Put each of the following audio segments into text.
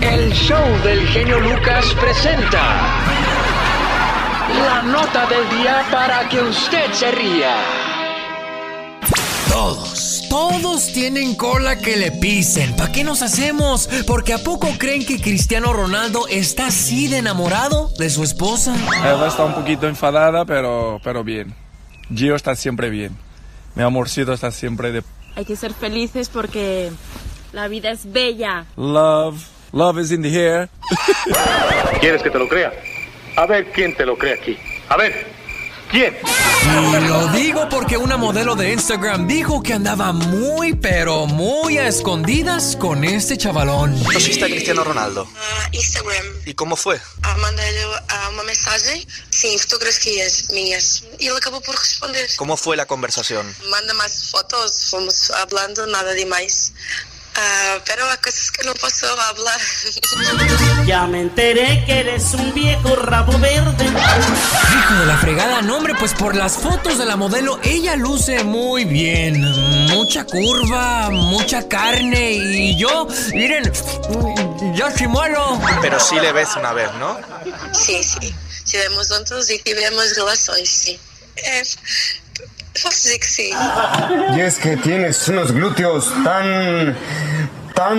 El show del genio Lucas presenta la nota del día para que usted se ría. Todos, todos tienen cola que le pisen. ¿Para qué nos hacemos? Porque ¿a poco creen que Cristiano Ronaldo está así de enamorado de su esposa? Eva está un poquito enfadada, pero, pero bien. Gio está siempre bien. Mi amorcito está siempre de... Hay que ser felices porque la vida es bella. Love, love is in the air. ¿Quieres que te lo crea? A ver quién te lo cree aquí. A ver, ¿quién? Y lo digo porque una modelo de Instagram dijo que andaba muy, pero muy a escondidas con este chavalón. ¿Conociste a Cristiano Ronaldo? Uh, Instagram. ¿Y cómo fue? Ah, Mandei-lhe ah, uma mensagem, sim, fotografias minhas. E ele acabou por responder. ¿Cómo fue la conversación? Manda mais fotos, fomos hablando, nada demais. Ah, pero hay cosas que no posso hablar. Ya me enteré que eres un viejo rabo verde. Hijo de la fregada, no hombre, pues por las fotos de la modelo, ella luce muy bien. Mucha curva, mucha carne y yo, miren, ya chimuelo. Pero sí le ves una vez, ¿no? Sim, sim. Estivemos juntos e tivemos relações, sim. É, Y es que tienes unos glúteos tan... tan...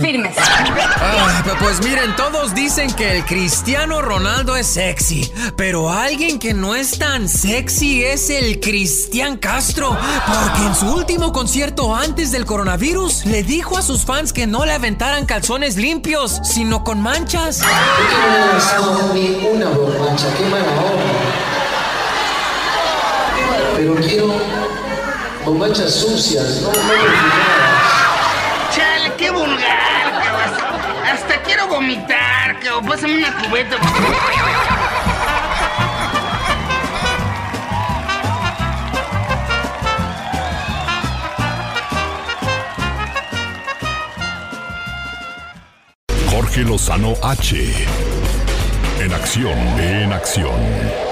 Firmes. Ah, pues miren, todos dicen que el Cristiano Ronaldo es sexy, pero alguien que no es tan sexy es el Cristian Castro, porque en su último concierto antes del coronavirus le dijo a sus fans que no le aventaran calzones limpios, sino con manchas. No una borracha, qué mala. Pero quiero bombachas sucias, no Chale, qué vulgar, cabas. Hasta quiero vomitar, que pásame una cubeta. Jorge Lozano H. En acción, en acción.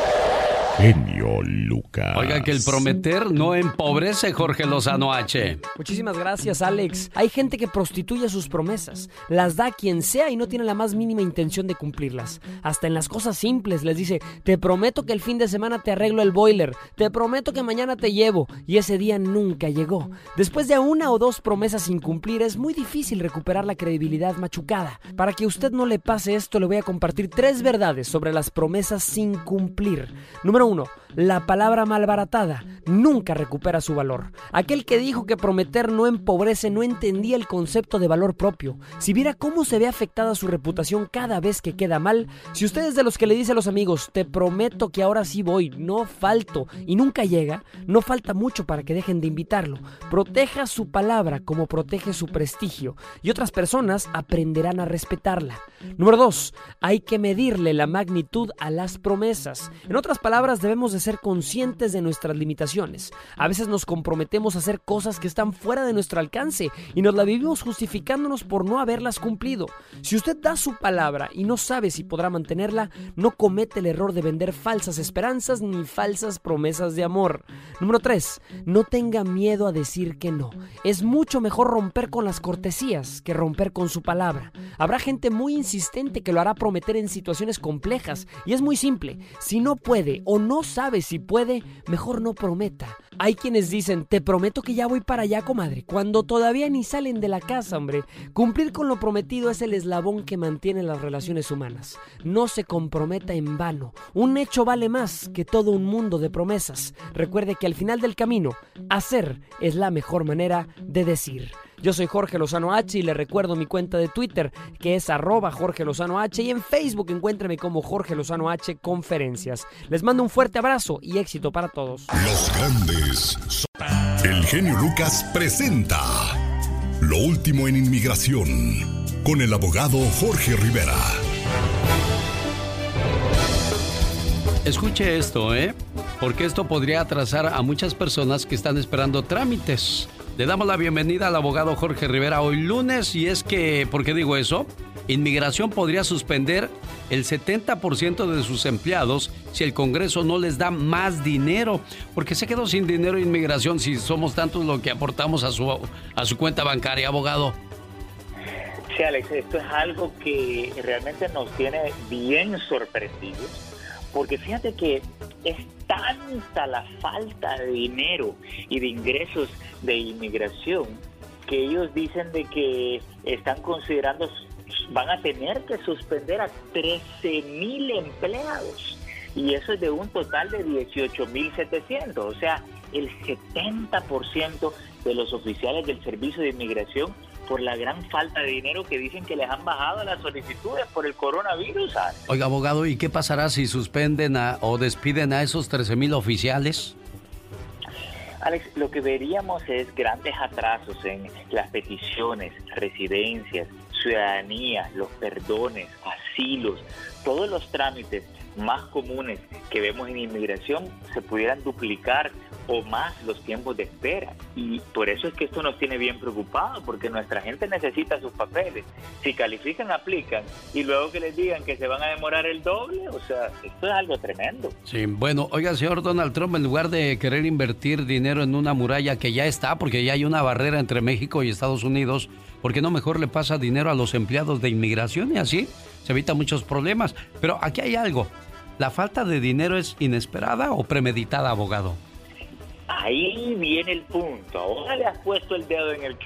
Genio Lucas. Oiga, que el prometer no empobrece, Jorge Lozano H. Muchísimas gracias, Alex. Hay gente que prostituye sus promesas, las da a quien sea y no tiene la más mínima intención de cumplirlas. Hasta en las cosas simples les dice, te prometo que el fin de semana te arreglo el boiler, te prometo que mañana te llevo, y ese día nunca llegó. Después de una o dos promesas sin cumplir, es muy difícil recuperar la credibilidad machucada. Para que usted no le pase esto, le voy a compartir tres verdades sobre las promesas sin cumplir. Número uno, la palabra malbaratada nunca recupera su valor. Aquel que dijo que prometer no empobrece no entendía el concepto de valor propio. Si viera cómo se ve afectada su reputación cada vez que queda mal, si usted es de los que le dice a los amigos, te prometo que ahora sí voy, no falto, y nunca llega, no falta mucho para que dejen de invitarlo. Proteja su palabra como protege su prestigio, y otras personas aprenderán a respetarla. Número 2. Hay que medirle la magnitud a las promesas. En otras palabras, debemos de ser conscientes de nuestras limitaciones. A veces nos comprometemos a hacer cosas que están fuera de nuestro alcance y nos la vivimos justificándonos por no haberlas cumplido. Si usted da su palabra y no sabe si podrá mantenerla, no comete el error de vender falsas esperanzas ni falsas promesas de amor. Número 3. No tenga miedo a decir que no. Es mucho mejor romper con las cortesías que romper con su palabra. Habrá gente muy insistente que lo hará prometer en situaciones complejas y es muy simple. Si no puede o no sabe si puede, mejor no prometa. Hay quienes dicen, te prometo que ya voy para allá, comadre, cuando todavía ni salen de la casa, hombre. Cumplir con lo prometido es el eslabón que mantiene las relaciones humanas. No se comprometa en vano. Un hecho vale más que todo un mundo de promesas. Recuerde que al final del camino, hacer es la mejor manera de decir. Yo soy Jorge Lozano H y le recuerdo mi cuenta de Twitter que es arroba Jorge Lozano H y en Facebook encuéntreme como Jorge Lozano H Conferencias. Les mando un fuerte abrazo y éxito para todos. Los grandes. son- El genio Lucas presenta Lo último en inmigración con el abogado Jorge Rivera. Escuche esto, ¿eh? Porque esto podría atrasar a muchas personas que están esperando trámites. Le damos la bienvenida al abogado Jorge Rivera hoy lunes y es que, ¿por qué digo eso? Inmigración podría suspender el 70% de sus empleados si el Congreso no les da más dinero. Porque se quedó sin dinero Inmigración si somos tantos lo que aportamos a su, a su cuenta bancaria, abogado. Sí, Alex, esto es algo que realmente nos tiene bien sorprendidos, porque fíjate que es tanta la falta de dinero y de ingresos de inmigración que ellos dicen de que están considerando, van a tener que suspender a 13 mil empleados. Y eso es de un total de 18.700, o sea, el 70% de los oficiales del Servicio de Inmigración por la gran falta de dinero que dicen que les han bajado las solicitudes por el coronavirus. Oiga, abogado, ¿y qué pasará si suspenden o despiden a esos 13 mil oficiales? Alex, lo que veríamos es grandes atrasos en las peticiones, residencias, ciudadanía, los perdones, asilos, todos los trámites más comunes que vemos en inmigración se pudieran duplicar o más los tiempos de espera. Y por eso es que esto nos tiene bien preocupados, porque nuestra gente necesita sus papeles. Si califican, aplican, y luego que les digan que se van a demorar el doble, o sea, esto es algo tremendo. Sí, bueno, oiga, señor Donald Trump, en lugar de querer invertir dinero en una muralla que ya está, porque ya hay una barrera entre México y Estados Unidos, ¿por qué no mejor le pasa dinero a los empleados de inmigración y así se evita muchos problemas? Pero aquí hay algo. ¿La falta de dinero es inesperada o premeditada, abogado? Ahí viene el punto. Ahora le has puesto el dedo en el.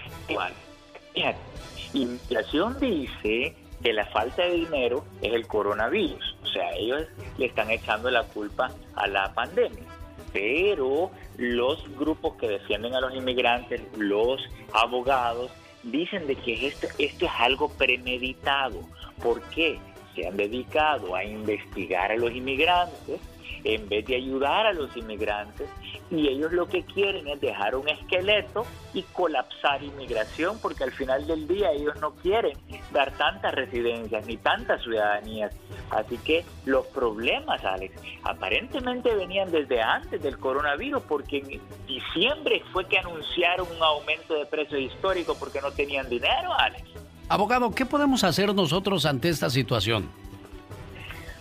Inflación dice que la falta de dinero es el coronavirus. O sea, ellos le están echando la culpa a la pandemia. Pero los grupos que defienden a los inmigrantes, los abogados, dicen de que esto, esto es algo premeditado. ¿Por qué? Se han dedicado a investigar a los inmigrantes en vez de ayudar a los inmigrantes y ellos lo que quieren es dejar un esqueleto y colapsar inmigración porque al final del día ellos no quieren dar tantas residencias ni tantas ciudadanías. Así que los problemas, Alex, aparentemente venían desde antes del coronavirus porque en diciembre fue que anunciaron un aumento de precios histórico porque no tenían dinero, Alex. Abogado, ¿qué podemos hacer nosotros ante esta situación?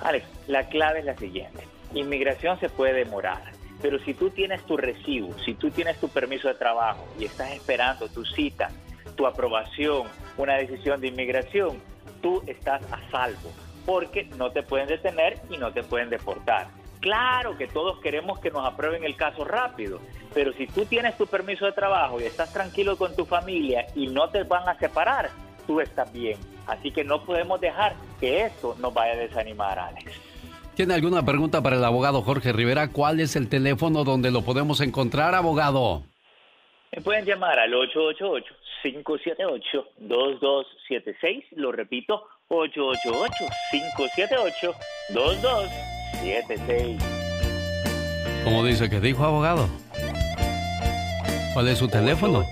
Alex, la clave es la siguiente. Inmigración se puede demorar, pero si tú tienes tu recibo, si tú tienes tu permiso de trabajo y estás esperando tu cita, tu aprobación, una decisión de inmigración, tú estás a salvo, porque no te pueden detener y no te pueden deportar. Claro que todos queremos que nos aprueben el caso rápido, pero si tú tienes tu permiso de trabajo y estás tranquilo con tu familia y no te van a separar, tú estás bien. Así que no podemos dejar que esto nos vaya a desanimar, Alex. ¿Tiene alguna pregunta para el abogado Jorge Rivera? ¿Cuál es el teléfono donde lo podemos encontrar, abogado? Me pueden llamar al 888-578-2276. Lo repito, 888-578-2276. ¿Cómo dice que dijo, abogado? ¿Cuál es su teléfono?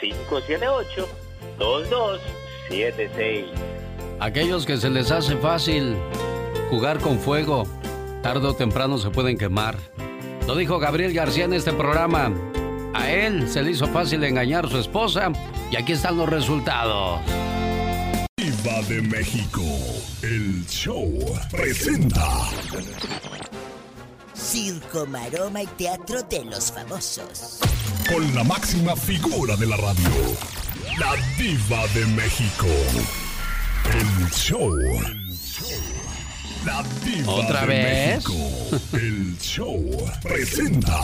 888-578-2276. Aquellos que se les hace fácil jugar con fuego, tarde o temprano se pueden quemar. Lo dijo Gabriel García en este programa. A él se le hizo fácil engañar a su esposa y aquí están los resultados. Viva de México, el show presenta. Circo, maroma y teatro de los famosos. Con la máxima figura de la radio, la diva de México. El show. La diva ¿Otra de vez? México. El show presenta.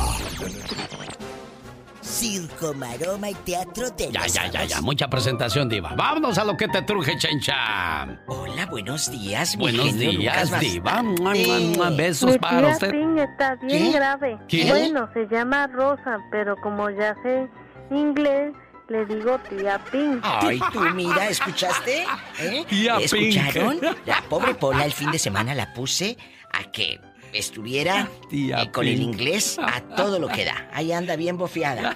Circo, maroma y teatro de Ya, ya, ya, ya. Mucha presentación, Diva. Vámonos a lo que te truje, chencha. Hola, buenos días, mi Buenos genio días, Lucas Diva. Bastante. Mua, mua, mua. Besos Mi para tía usted. Ping está bien ¿Qué? grave. ¿Qué? Bueno, se llama Rosa, pero como ya sé inglés, le digo tía Ping. Ay, tú mira, ¿escuchaste? ¿Eh? Tía ¿Escucharon? Pink. La pobre Pola el fin de semana la puse a que estuviera eh, con el Pink. inglés a todo lo que da. Ahí anda bien bofeada.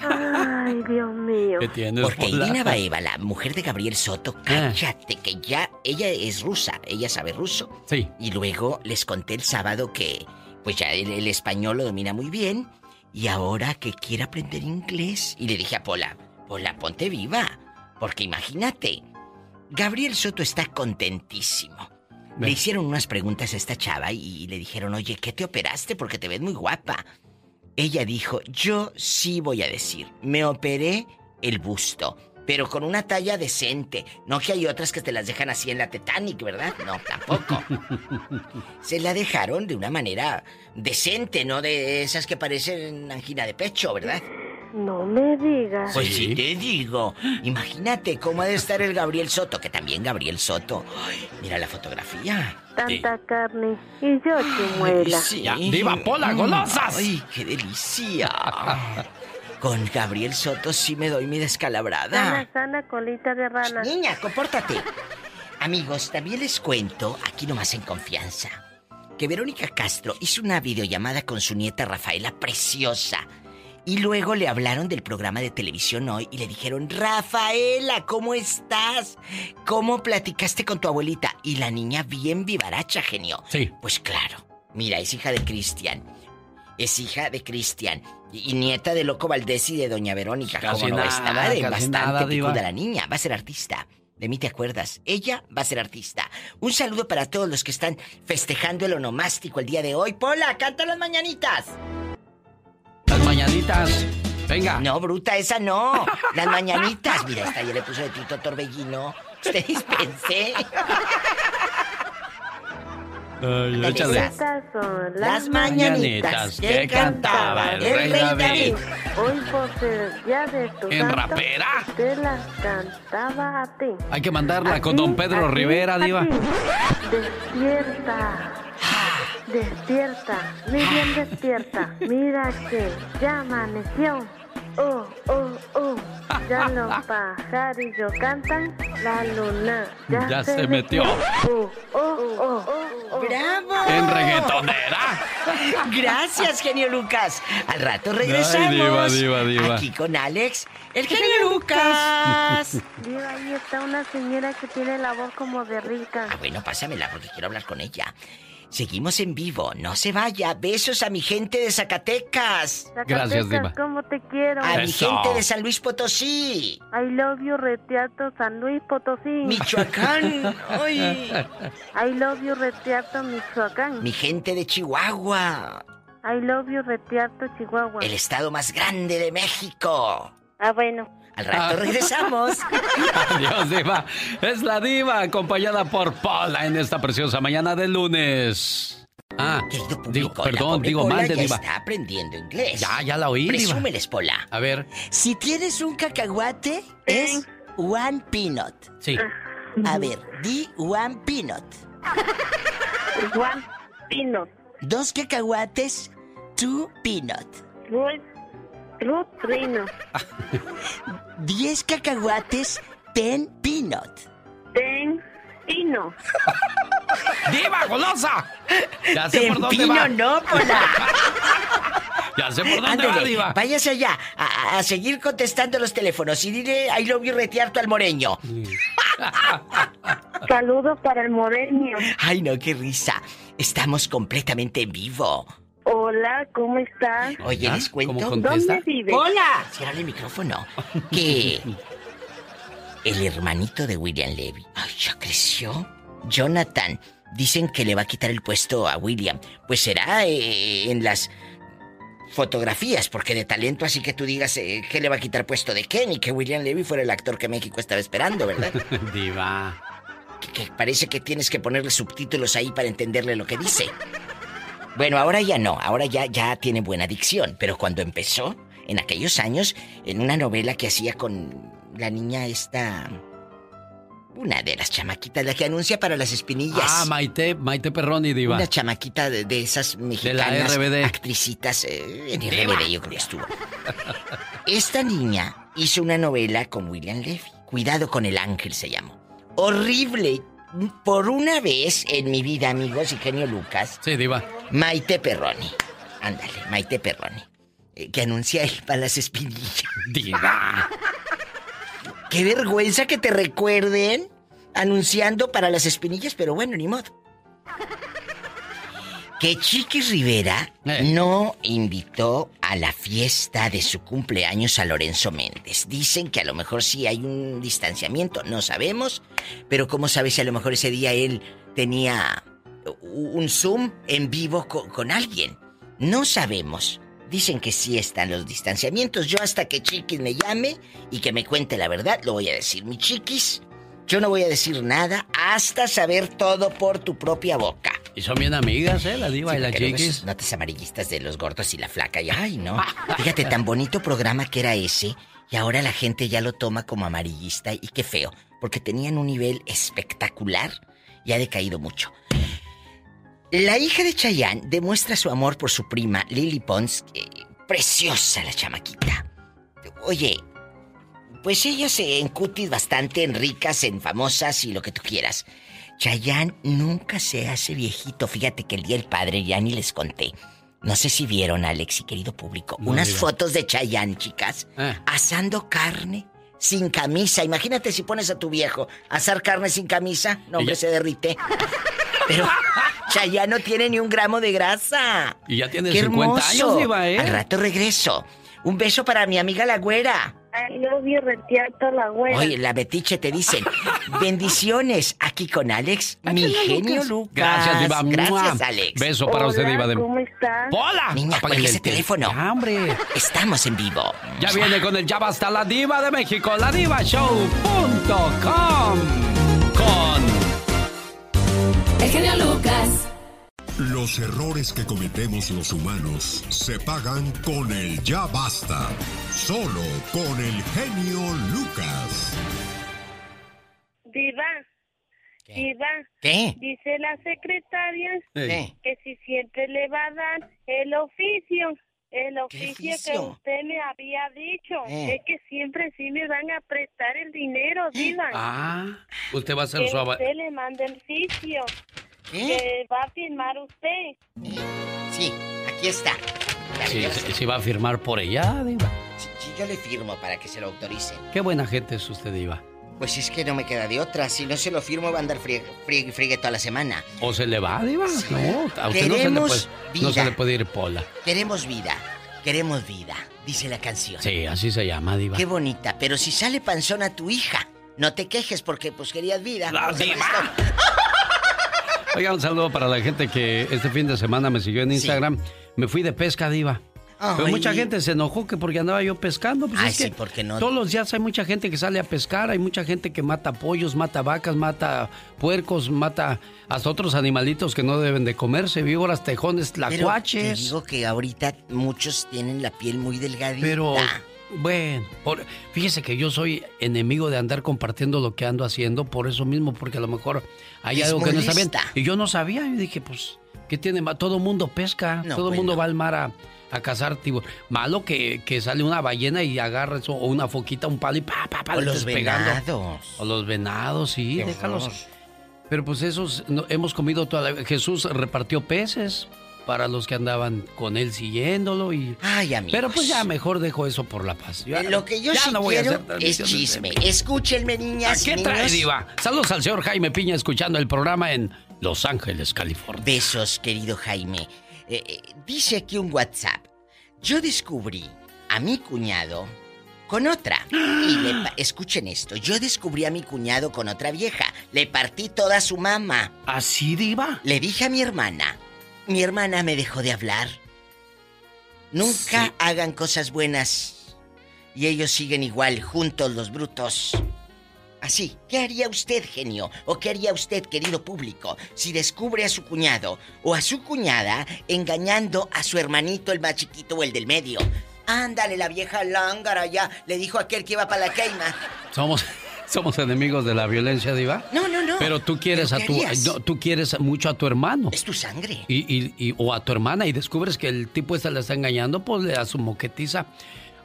Ay, Dios mío. ¿Qué tienes, Porque Pola? Irina Baeva, la mujer de Gabriel Soto, cállate que ya, ella es rusa, ella sabe ruso. Sí. Y luego les conté el sábado que, pues ya el, el español lo domina muy bien. Y ahora que quiere aprender inglés. Y le dije a Pola, Pola, ponte viva. Porque imagínate, Gabriel Soto está contentísimo. Le hicieron unas preguntas a esta chava y le dijeron, oye, ¿qué te operaste? Porque te ves muy guapa. Ella dijo, yo sí voy a decir, me operé el busto, pero con una talla decente. No que hay otras que te las dejan así en la Titanic, ¿verdad? No, tampoco. Se la dejaron de una manera decente, no de esas que parecen angina de pecho, ¿verdad? No me digas. Pues sí te digo. Imagínate cómo ha de estar el Gabriel Soto, que también Gabriel Soto. Ay, mira la fotografía. Tanta carne y yo chimuela. Sí. Ya, diva Pola, golosas. Ay, qué delicia. Con Gabriel Soto sí me doy mi descalabrada. Sana, sana, colita de rana. Niña, compórtate. Amigos, también les cuento, aquí nomás en confianza, que Verónica Castro hizo una videollamada con su nieta Rafaela preciosa. Y luego le hablaron del programa de televisión hoy y le dijeron, Rafaela, ¿cómo estás? ¿Cómo platicaste con tu abuelita? Y la niña bien vivaracha, genio. Sí. Pues claro, mira, es hija de Cristian. Es hija de Cristian. Y, y nieta de Loco Valdés y de Doña Verónica. Casi como no nada, de casi bastante picuda la niña. Va a ser artista. De mí te acuerdas. Ella va a ser artista. Un saludo para todos los que están festejando el onomástico el día de hoy. Pola, canta las mañanitas. Las mañanitas. Venga. No, bruta, esa no. Las mañanitas. Mira, esta ya le puso de Tito Torbellino. Usted dispense. Ay, échale. Son las, Las mañanitas que cantaba el rey David. Hoy por ser día de tu ¿En santo, rapera? Te las cantaba a ti. Hay que mandarla con don Pedro ti, Rivera, diva. Despierta. Despierta. Muy bien despierta. Mira que ya amaneció. Oh, oh, oh. Ya los pajarillos cantan. La luna ya, Ya se metió. Oh, oh, oh, oh, oh. ¡Bravo! En reggaetonera. Gracias, genio Lucas. Al rato regresamos. Ay, diva, diva, diva. Aquí con Alex, el genio Lucas. Diva, ahí está una señora que tiene la voz como de rica. Ah, bueno, pásamela porque quiero hablar con ella. Seguimos en vivo, no se vaya. Besos a mi gente de Zacatecas. Gracias, diva. ¿Cómo te quiero? A mi gente de San Luis Potosí. I love you, Reteato San Luis Potosí. Michoacán. Ay. I love you, Reteato Michoacán. Mi gente de Chihuahua. I love you, Reteato Chihuahua. El estado más grande de México. Ah, bueno. Al rato regresamos. Adiós, diva. Es la diva acompañada por Paula en esta preciosa mañana de lunes. Ah, Público, perdón, digo mal de ya diva. está aprendiendo inglés. Ya, ya la oí, diva. Presúmeles, Pola. A ver, Si tienes un cacahuate, es one peanut. sí. A ver, di one peanut. Juan Pino. Dos cacahuates, two peanut. Ruth Trino. Diez cacahuates, ten peanut. Ten Pino. ¡Diva, golosa! Ya sé Ten por dónde pino va. no, Pola. Ya sé por dónde va, Ándele, diva. váyase allá a, a seguir contestando los teléfonos y dile I love you retearto al moreño. Saludos para el moreño. Ay, no, qué risa. Estamos completamente en vivo. Hola, ¿cómo estás? Oye, ¿Ah? les cuento. ¿Cómo contesta? ¿Dónde vives? ¡Hola! Cierra el micrófono. Que el hermanito de William Levy, ay, ya creció. Jonathan, dicen que le va a quitar el puesto a William. Pues será eh, en las fotografías, porque de talento así que tú digas eh, que le va a quitar puesto de Ken y que William Levy fuera el actor que México estaba esperando, ¿verdad? Diva. que, que parece que tienes que ponerle subtítulos ahí para entenderle lo que dice. Bueno, ahora ya no, ahora ya, ya tiene buena dicción, pero cuando empezó, en aquellos años, en una novela que hacía con la niña esta... Una de las chamaquitas, la que anuncia para las espinillas. Ah, Maite, Maite Perroni, diva. Una chamaquita de, de esas De la mexicanas RBD. actricitas eh, en Diva. RBD yo creo que estuvo. Esta niña hizo una novela con William Levy. Cuidado con el ángel se llamó. Horrible. Por una vez en mi vida, amigos y genio Lucas, Sí, diva. Maite Perroni. Ándale, Maite Perroni. eh, que anuncia el para las espinillas. Diva. Qué vergüenza que te recuerden anunciando para las espinillas, pero bueno, ni modo. Que Chiquis Rivera Eh. no invitó a la fiesta de su cumpleaños a Lorenzo Méndez. Dicen que a lo mejor sí hay un distanciamiento, no sabemos, pero ¿cómo sabes si a lo mejor ese día él tenía un Zoom en vivo co- con alguien? No sabemos. Dicen que sí están los distanciamientos. Yo hasta que Chiquis me llame y que me cuente la verdad, lo voy a decir. Mi Chiquis, yo no voy a decir nada hasta saber todo por tu propia boca. Y son bien amigas, ¿eh? La diva Sí, y la chiquis. notas amarillistas de los gordos y la flaca. Y ay, no. Fíjate, tan bonito programa que era ese. Y ahora la gente ya lo toma como amarillista. Y qué feo. Porque tenían un nivel espectacular y ha decaído mucho. La hija de Chayanne demuestra su amor por su prima Lily Pons. eh, preciosa la chamaquita. Oye, pues ellas en cutis bastante, en ricas, en famosas y lo que tú quieras. Chayanne nunca se hace viejito. Fíjate que el día del padre ya ni les conté. No sé si vieron, Alex y querido público, No unas fotos de Chayanne, chicas, Ah. asando carne sin camisa. Imagínate si pones a tu viejo a asar carne sin camisa. No, hombre, ya- se derrite. Pero Chayanne no tiene ni un gramo de grasa. Y ya tiene ¡Qué 50 hermoso! años, diva, ¿eh? Al rato regreso. Un beso para mi amiga la güera. Ay, no vi retiato la güera. Oye, la Betiche te dicen, bendiciones aquí con Alex, mi genio Lucas. Gracias, diva. Gracias. Alex. Beso para usted, diva. De... ¿Cómo estás? ¡Hola! Niña, cuelga ese el tel- teléfono. Ya, hombre. Estamos en vivo. Ya viene con el Ya Basta la Diva de México, la divashow.com. Con. El genio Lucas. Los errores que cometemos los humanos se pagan con el ya basta. Solo con el genio Lucas. Diva. Diva. ¿Qué? Dice la secretaria ¿Qué? que si siempre le va a dar el oficio. El oficio, que usted me había dicho. Eh. Es que siempre sí me van a prestar el dinero, Diva. Ah, usted va a ser su ava- usted le manda el oficio. ¿Eh? Que va a firmar usted. Sí, aquí está. Sí, vio. sí, sí va a firmar por ella, Diva. Sí, sí, yo le firmo para que se lo autoricen. Qué buena gente es usted, Diva. Pues es que no me queda de otra. Si no se lo firmo, va a andar friegue, friegue, friegue toda la semana. ¿O se le va, Diva? No, a usted no se, le Queremos puede, no se vida. le puede ir pola. Queremos vida. Queremos vida, dice la canción. Sí, así se llama, Diva. Qué bonita, pero si sale panzona tu hija, no te quejes porque pues querías vida. La No se diva. Oiga, un saludo para la gente que este fin de semana me siguió en Instagram. Me fui de pesca, Diva. Pero mucha gente se enojó que porque andaba yo pescando. Pues Ay, es que sí, porque no. Todos los días hay mucha gente que sale a pescar, hay mucha gente que mata pollos, mata vacas, mata puercos, mata hasta otros animalitos que no deben de comerse, víboras, tejones, Pero te tlacuaches. digo que ahorita muchos tienen la piel muy delgadita. Pero, bueno, por- fíjese que yo soy enemigo de andar compartiendo lo que ando haciendo por eso mismo, porque a lo mejor hay algo que no está bien. Y yo no sabía, yo dije, pues, ¿qué tiene más? Todo mundo pesca, No, todo el mundo bueno. va al mar a, a cazar tiburones. Malo que, que sale una ballena y agarra eso, o una foquita, un palo y pa, pa, pa, O los pegando. venados. O los venados, sí, Qué déjalos. horror. Pero pues esos no- hemos comido toda la... Jesús repartió peces para los que andaban con él siguiéndolo y... Ay, amigos. Pero pues ya mejor dejo eso por la paz. Ya- Lo que yo ya sí no voy a quiero hacer es chisme. Escúchenme, niñas. ¿A qué trae. Diva? Saludos al señor Jaime Piña escuchando el programa en Los Ángeles, California. Besos, querido Jaime. Eh, eh, dice aquí un WhatsApp. Yo descubrí a mi cuñado con otra. Y le escuchen esto. Yo descubrí a mi cuñado con otra vieja. Le partí toda su mama. ¿Así, Diva? Le dije a mi hermana. Mi hermana me dejó de hablar. Nunca Sí. hagan cosas buenas. Y ellos siguen igual, juntos los brutos. Así, ¿qué haría usted, genio? ¿O qué haría usted, querido público, si descubre a su cuñado o a su cuñada engañando a su hermanito, el más chiquito o el del medio? Ándale, la vieja lángara ya, le dijo aquel que iba para la queima. Somos, somos enemigos de la violencia, Diva. No, no, no. Pero tú quieres ¿Pero a tu... no, tú quieres mucho a tu hermano. Es tu sangre. Y, y- y- o a tu hermana y descubres que el tipo este le está engañando, pues le da su moquetiza.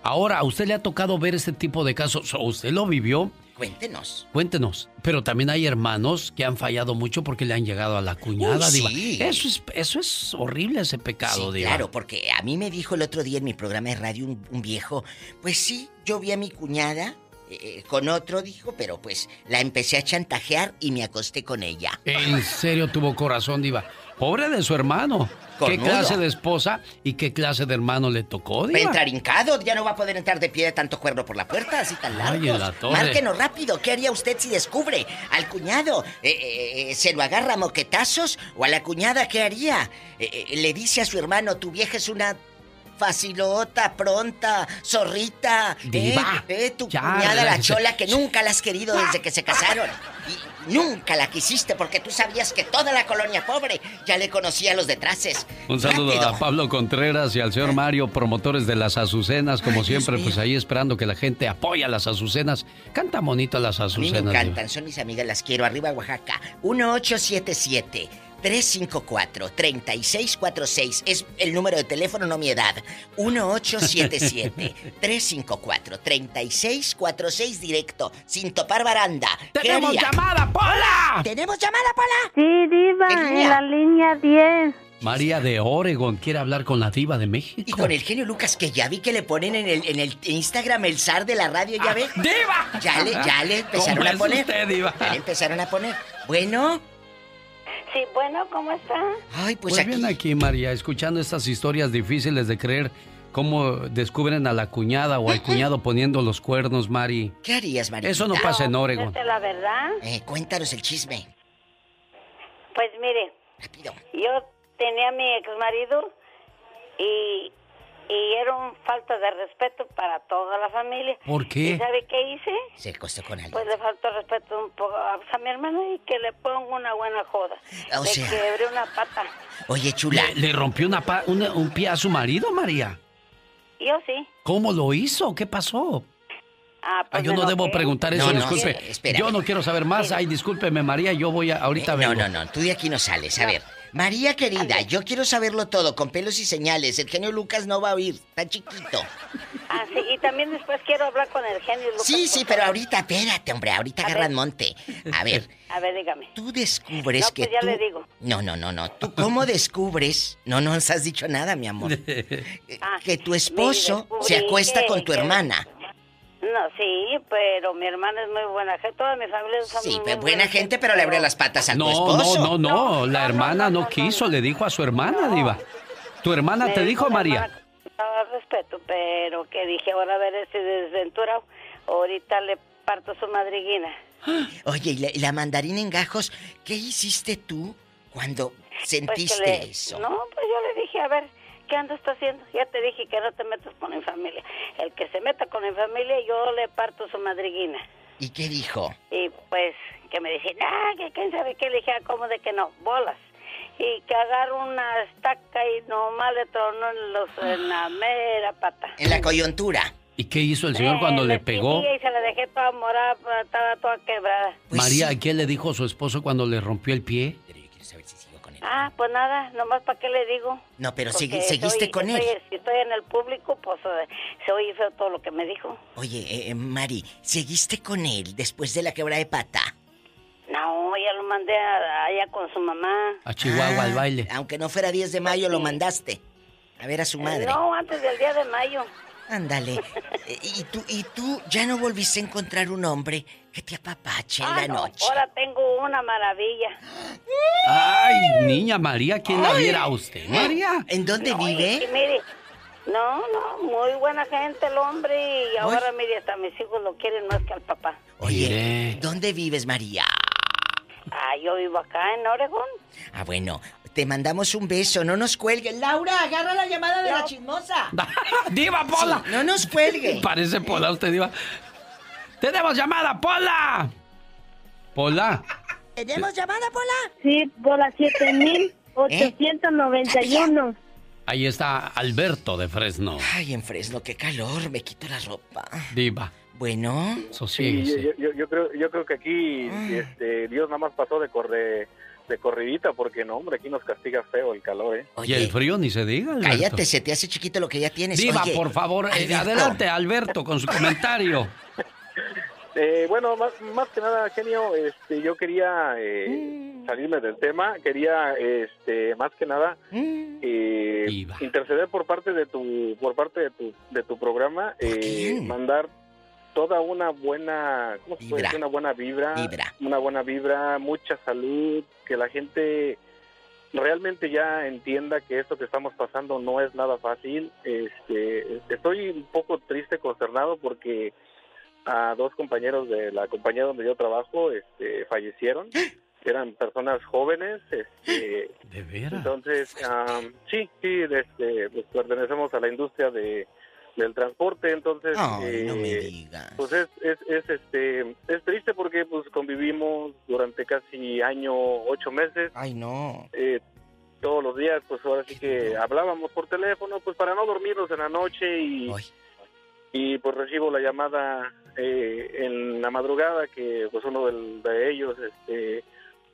Ahora, ¿a usted le ha tocado ver este tipo de casos? ¿O ¿Usted lo vivió? Cuéntenos. Cuéntenos. Pero también hay hermanos que han fallado mucho porque le han llegado a la cuñada, Uy, Diva. sí. Eso es, eso es horrible, ese pecado, Sí, Diva. claro, porque a mí me dijo el otro día en mi programa de radio un, un viejo, pues sí, yo vi a mi cuñada eh, eh, con otro, dijo, pero pues la empecé a chantajear y me acosté con ella. En serio tuvo corazón, Diva. Pobre de su hermano. ¿Qué clase de esposa y qué clase de hermano le tocó, Diva? entrar hincado, ya no va a poder entrar de pie de tanto cuerno por la puerta, así tan largo. La. Márquenos rápido, ¿qué haría usted si descubre al cuñado? Eh, ¿Se lo agarra a moquetazos? ¿O a la cuñada qué haría? Eh, le dice a su hermano, tu vieja es una facilota, pronta, zorrita. Diva, Eh, eh, tu ya, cuñada la chola que nunca la has querido desde que se casaron. Y nunca la quisiste porque tú sabías que toda la colonia pobre ya le conocía a los detraces. Un saludo Rápido. a Pablo Contreras y al señor Mario, promotores de las Azucenas, como siempre, pues ahí esperando que la gente apoye a las Azucenas. Canta bonito las A mí me Azucenas. encantan, son mis amigas, las quiero. Arriba Oaxaca. 1877 354 3646 es el número de teléfono, no mi edad. 1877 354 3646 directo, sin topar baranda. ¿Qué ¡Tenemos llamada, Pola! ¿Tenemos llamada, Pola? Sí, Diva, ¿En la línea 10. María de Oregon quiere hablar con la diva de México. Y con el genio Lucas, que ya vi que le ponen en el, en el Instagram el zar de la radio, ¿ya ve? ¡Diva! Ya le, ya le empezaron ¿Cómo a poner. usted, diva? Ya le empezaron a poner. Bueno, Sí, bueno, ¿cómo está? ay, pues, Pues, aquí. bien aquí, María, escuchando estas historias difíciles de creer, cómo descubren a la cuñada o al cuñado poniendo los cuernos, Mari. ¿Qué harías, María? Eso no pasa en Oregon. La verdad. Eh, cuéntanos el chisme. Pues mire, yo tenía a mi ex marido y, y era un falta de respeto para toda la familia. ¿Por qué? ¿Y sabe qué hice? Se acostó con alguien. Pues le faltó respeto un poco a, a mi hermano y que le pongo una buena joda. O le sea- quebré una pata. Oye, chula. ¿Le, le rompió una pa- una- un pie a su marido, María? Yo sí. ¿Cómo lo hizo? ¿Qué pasó? Ah, Ah, pues yo me no debo enojé. preguntar eso, No, no, disculpe. espérame. yo no quiero saber más. Ay, discúlpeme, María, yo voy a... Ahorita Eh, vengo. No, no, no, tú de aquí no sales. A ver, María querida, yo quiero saberlo todo, con pelos y señales. El genio Lucas no va a oír, está chiquito. Ah, sí, y también después quiero hablar con el genio Lucas. Sí, sí, pero ahorita, espérate, hombre, ahorita A agarran ver. monte. A ver, A ver, dígame. tú descubres No, que pues ya tú... le digo. No, no, no, no. ¿Tú cómo descubres? No, no nos has dicho nada, mi amor. Ah, Que tu esposo se acuesta que- con tu que- hermana. No, sí, pero mi hermana es muy buena gente. Toda mi familia son Sí, muy buena buena gente, pero le abrió las patas a tu No, esposo. no, no, no. La hermana no quiso, le dijo a su hermana, Diva. ¿Tu hermana Me te dijo, María? con respeto, pero que dije, ahora a ver ese desventurado, ahorita le parto su madriguina. Oye, y la, y la mandarina en gajos, ¿qué hiciste tú cuando Pues sentiste le- eso? No, pues yo le dije, a ver, ¿qué andas tú haciendo? Ya te dije que no te metas con mi familia. El que se meta con mi familia, yo le parto su madriguina. ¿Y qué dijo? Y pues que me dice, ah, que quién sabe qué, le dije, ah, ¿cómo de que no? Bolas. Y que agarro una estaca y nomás le tronó en, los, en la mera pata. En la coyuntura. ¿Y qué hizo el señor Eh, cuando le pegó? Y se la dejé toda morada, pues, estaba toda quebrada. María, ¿qué le dijo su esposo cuando le rompió el pie? Ah, pues nada, nomás para qué le digo. No, pero segui- seguiste con él. estoy- si estoy en el público, pues eh, se oye feo todo lo que me dijo. Oye, eh, eh, Mari, ¿seguiste con él después de la quebra de pata? No, ya lo mandé a- allá con su mamá. A Chihuahua al baile. Aunque no fuera 10 de mayo, lo mandaste. A ver a su madre. No, antes del día de mayo. Ándale. Eh, ¿Y tú, ¿Y tú ya no volviste a encontrar un hombre que te apapache en Ah, la no, noche? ahora tengo una maravilla. Ay, niña María, ¿quién la viera a usted? María. ¿En dónde No, vive? y mire, no, no, muy buena gente el hombre y ahora mire, hasta mis hijos lo quieren más que al papá. Oye, ¿dónde vives, María? Ah, yo vivo acá en Oregón. Ah, bueno, te mandamos un beso, no nos cuelgues. Laura, agarra la llamada de la chismosa. ¡Diva, Pola! Sí, no nos cuelgue. Parece Pola usted, Diva. ¡Tenemos llamada, Pola! Pola. ¿Tenemos llamada, Pola? Sí, por la 7891. Ahí está Alberto de Fresno. Ay, en Fresno, qué calor, me quito la ropa. Diva. Bueno. Sí, yo, yo- yo creo, yo creo que aquí este, Dios nada más pasó de corre, de corridita porque no, hombre, aquí nos castiga feo el calor, ¿eh? Y el frío ni se diga, Alberto. Cállate, se te hace chiquito lo que ya tienes. Diva, Oye, por favor, eh, Alberto. adelante, Alberto, con su comentario. Eh, bueno, más, más que nada, genio, este, yo quería eh, Mm. salirme del tema, quería, este, más que nada, Mm. eh, interceder por parte de tu, por parte de tu, de tu programa, eh, mandar toda una buena, ¿cómo se puede Vibra. decir? Una buena vibra, Vibra. una buena vibra, mucha salud, que la gente realmente ya entienda que esto que estamos pasando no es nada fácil. Este, estoy un poco triste, consternado porque a dos compañeros de la compañía donde yo trabajo este, fallecieron. eran personas jóvenes. Este, ¿De veras? Entonces, sí, sí, este, pues pertenecemos a la industria de del transporte, entonces, Ay, no me eh, digas. pues es, es, es, este, es triste porque pues convivimos durante casi año, ocho meses. Ay, no. Eh, todos los días, pues ahora sí que hablábamos por teléfono, pues para no dormirnos en la noche y, y pues recibo la llamada eh, en la madrugada que pues uno del- de ellos, este,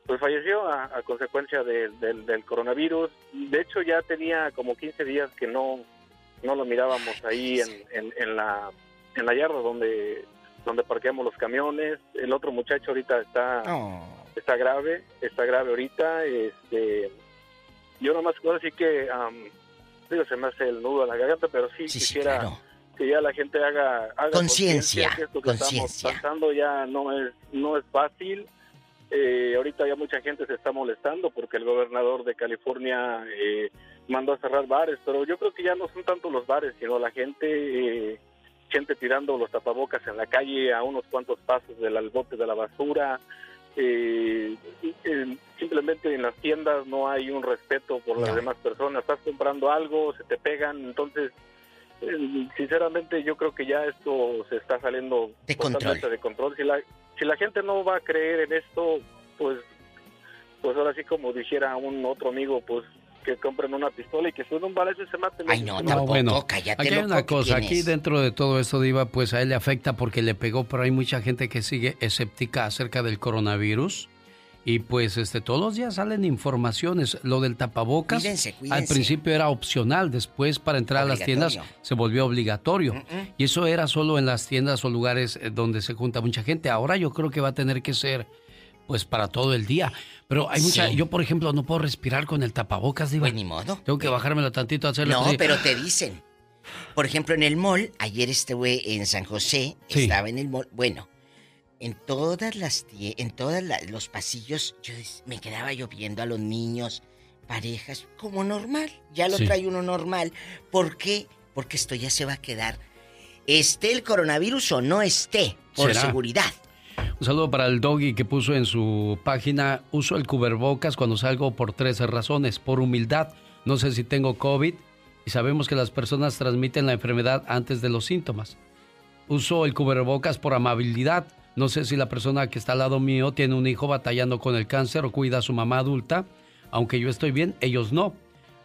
pues falleció a, a consecuencia del- del, del coronavirus. De hecho ya tenía como 15 días que no, no lo mirábamos ahí en, en, en la, en la yarda donde, donde parqueamos los camiones. El otro muchacho ahorita está está grave, está grave ahorita, este, yo nomás decir que, am, digo, se me hace el nudo a la garganta, pero sí, quisiera que ya la gente haga, haga Conciencia, conciencia. pasando ya no es, no es fácil, Eh, ahorita ya mucha gente se está molestando porque el gobernador de California eh, mandó a cerrar bares, pero yo creo que ya no son tanto los bares, sino la gente, eh, gente tirando los tapabocas en la calle a unos cuantos pasos del bote de la basura, eh, eh, simplemente en las tiendas no hay un respeto por las demás personas. Estás comprando algo, se te pegan, entonces, sinceramente, yo creo que ya esto se está saliendo De control. Si la, si la gente no va a creer en esto, pues, pues ahora sí, como dijera un otro amigo, pues que compren una pistola y que suene un balazo y se maten. Ay, no, No, tampoco, bueno, cállate, aquí hay una ¿qué cosa, aquí dentro de todo esto, Diva, pues a él le afecta porque le pegó, pero hay mucha gente que sigue escéptica acerca del coronavirus. Y pues este todos los días salen informaciones. Lo del tapabocas Cuídense, al principio era opcional, después para entrar a las tiendas se volvió obligatorio. Y eso era solo en las tiendas o lugares eh, donde se junta mucha gente. Ahora yo creo que va a tener que ser pues para todo el día. Pero hay mucha, Sí. yo por ejemplo no puedo respirar con el tapabocas, Diva. Pues ni modo. Tengo que bajármelo tantito, hacerlo No, así. pero te dicen. Por ejemplo, en el mall, ayer estuve en San José, Sí. estaba en el mall. Bueno, en todas las en todos los pasillos, yo me quedaba yo viendo a los niños, parejas, como normal. Ya lo Sí. trae uno normal. ¿Por qué? Porque esto ya se va a quedar. Esté el coronavirus o no esté, por ¿Será? seguridad. Un saludo para el doggy que puso en su página, uso el cubrebocas cuando salgo por tres razones. Por humildad, no sé si tengo COVID y sabemos que las personas transmiten la enfermedad antes de los síntomas. Uso el cubrebocas por amabilidad. No sé si la persona que está al lado mío tiene un hijo batallando con el cáncer o cuida a su mamá adulta. Aunque yo estoy bien, ellos no.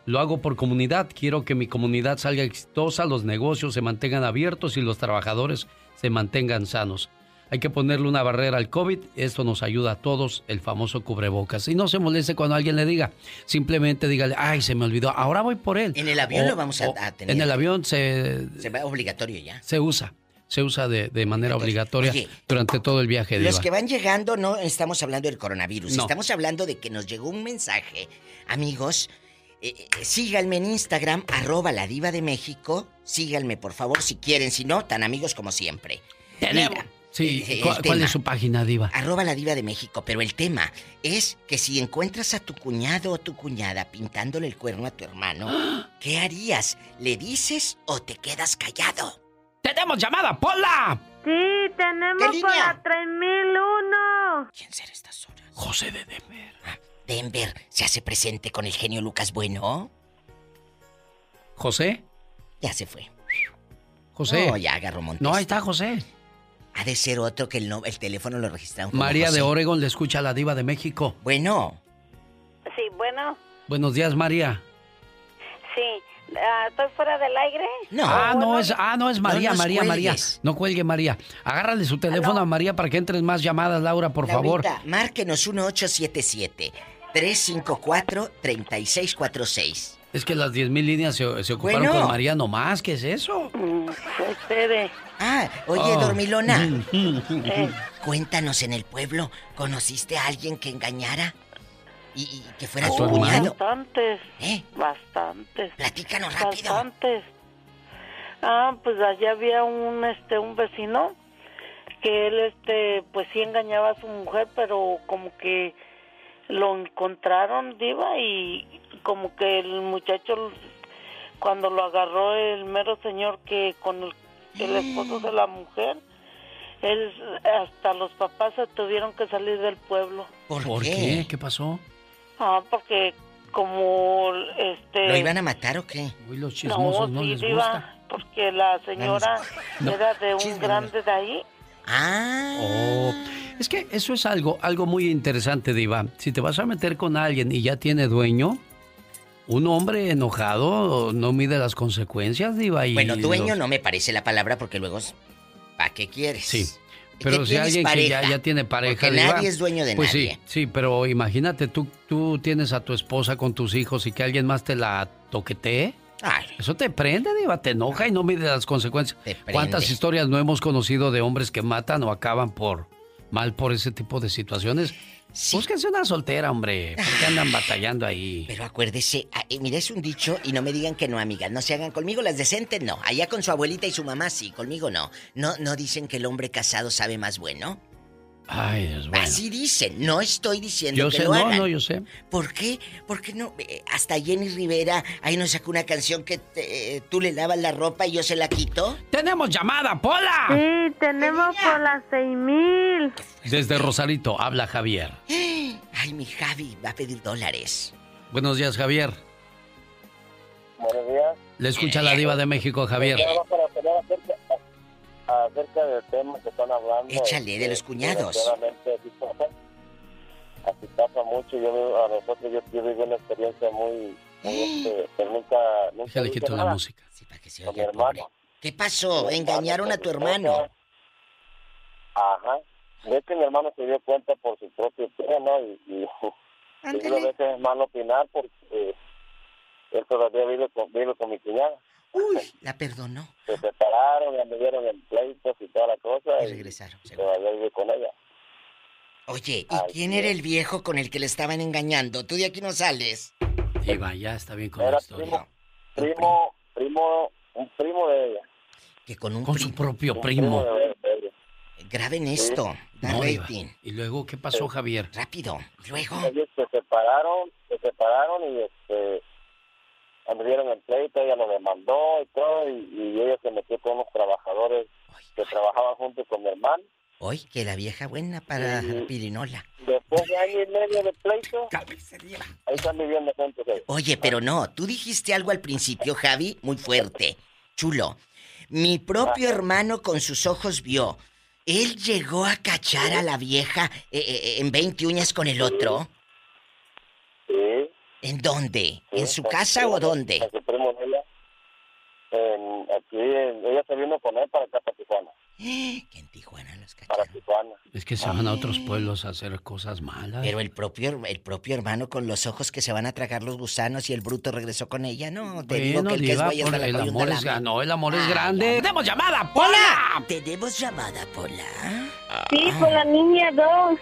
Lo hago por comunidad. Quiero que mi comunidad salga exitosa, los negocios se mantengan abiertos y los trabajadores se mantengan sanos. Hay que ponerle una barrera al COVID. Esto nos ayuda a todos, el famoso cubrebocas. Y no se moleste cuando alguien le diga. Simplemente dígale, ay, se me olvidó. Ahora voy por él. En el avión O- lo vamos a, a tener. En el avión se, Se va obligatorio ya. se usa. Se usa de, de manera obligatoria oye, durante todo el viaje. Los Diva. que van llegando no estamos hablando del coronavirus, No. estamos hablando de que nos llegó un mensaje. Amigos, eh, eh, síganme en Instagram, arroba la diva de México. Síganme, por favor, si quieren. Si no, tan amigos como siempre. Mira, Sí, eh, ¿cuál, cuál tema, es su página, Diva? Arroba la diva de México, pero el tema es que si encuentras a tu cuñado o tu cuñada pintándole el cuerno a tu hermano, ¿qué harías? ¿Le dices o te quedas callado? ¡Tenemos llamada, Pola! Sí, tenemos ¿Qué por la 3001. ¿Quién será estas horas? José de Denver. Denver se hace presente con el genio Lucas Bueno. ¿José? Ya se fue. José. No, ya agarró Montes. No, ahí está José. Ha de ser otro que el, no- el teléfono lo registraron como María de. Oregon le escucha a la Diva de México. Bueno. Sí, bueno, Buenos días, María. sí. Ah, ¿Estoy fuera del aire? Ah, no es, ah, no es María, María, María. No cuelgue, María. Agárrale su teléfono a María para que entren más llamadas, Laura, por favor. Laurita, márquenos 1877-354-3646. Es que las 10.000 líneas se, se ocuparon Bueno. con María nomás. ¿Qué es eso? Espere. Ah, oye, Ah. dormilona. Eh. Cuéntanos, en el pueblo, ¿conociste a alguien que engañara? Y, y que fuera ¿A tu tu cuñado. Bastantes. ¿Eh? Bastantes. Platícanos rápido. Bastantes. Ah, pues allá había un este un vecino que él este pues sí engañaba a su mujer, pero como que lo encontraron diva y como que el muchacho cuando lo agarró el mero señor que con el, el esposo de la mujer él, hasta los papás se tuvieron que salir del pueblo. ¿Por, qué? qué? pasó? Ah, porque como este... ¿Lo iban a matar o qué? Uy, los chismosos no, sí, les Diva, gusta. porque la señora No. era de un Chisme. grande de ahí. Ah. Oh, es que eso es algo, algo muy interesante, Diva. Si te vas a meter con alguien y ya tiene dueño, un hombre enojado no mide las consecuencias, Diva. Y Bueno, dueño los- no me parece la palabra porque luego... ¿Para qué quieres? Sí. ¿Qué Pero si alguien que ya, tiene pareja. Porque Diva, nadie es dueño de pues nadie. Sí, sí, pero imagínate, tú, tú tienes a tu esposa con tus hijos y que alguien más te la toquetee. Ay. Eso te prende, Diva, te enoja y no mide las consecuencias. ¿Cuántas historias no hemos conocido de hombres que matan o acaban por mal por ese tipo de situaciones? Búsquense una soltera, hombre. ¿Por qué andan batallando ahí? Pero acuérdese, ah, eh, mira, es un dicho y no me digan que no, amigas. No se hagan conmigo las decentes, no. Allá con su abuelita y su mamá, sí. Conmigo no. No, no dicen que el hombre casado sabe más bueno. Ay, Dios bueno. Así dicen. No estoy diciendo Yo que sé, lo no, hagan. no, yo sé. ¿Por qué? Porque no. Eh, Hasta Jenny Rivera ahí nos sacó una canción que eh, tú le lavas la ropa y yo se la quito. ¡Tenemos llamada, Pola! Sí, tenemos por las seis mil. Desde Rosarito, habla Javier. Ay, mi Javi va a pedir dólares. Buenos días, Javier. Buenos días. Le escucha la diva de México, Javier. Acerca del tema que están hablando. Échale, de los cuñados. Así pasa. Mucho. Yo a nosotros, yo, yo viví una experiencia muy... este, que nunca... nunca Ya le dije quitó la música. Con mi hermano. ¿Qué pasó? ¿Engañaron a tu hermano? Ajá. De que mi hermano se dio cuenta por su propio pie, ¿no? Y, y, y a veces es malo opinar porque eh, él todavía vive con, vive con mi cuñada. Uy, la perdonó. Se separaron y anduvieron en pleitos y toda la cosa. Y regresaron, Y todavía vive con ella. Oye, ¿y quién era el viejo con el que le estaban engañando? Tú de aquí no sales. Diva, ya está bien con la Era historia. primo, primo, primo, un primo de ella. Que con un Con su propio Un primo. de- de ella. Graben esto. Da No, rating. ¿Y luego qué pasó, Javier? Rápido. Luego. Ellos se separaron, se separaron y este anduvieron en pleito, ella lo demandó y todo, y, y ella se metió con unos trabajadores que trabajaban juntos con mi hermano. Hoy que la vieja buena para Sí. pirinola. Después de año y medio de pleito, ahí están viviendo juntos ellos. Oye, pero no, tú dijiste algo al principio, Javi, muy fuerte. Chulo. Mi propio hermano con sus ojos vio. Él llegó a cachar a la vieja eh, eh, en 20 uñas con el otro. Sí. ¿En dónde? ¿En su casa o de- dónde? con su primo de ella. En, aquí, en- ella se vino con él para acá, para Tijuana. Que en Tijuana los Para Tijuana. Es que se van a otros pueblos a hacer cosas malas. Pero el propio, el propio hermano con los ojos que se van a tragar los gusanos y el bruto regresó con ella, no. Te digo Bueno, que el que es guay por- hasta la el amor es no, el amor es grande. ¡Tenemos llamada. Pola! ¿Tenemos llamada, Pola? Sí, por la niña dos.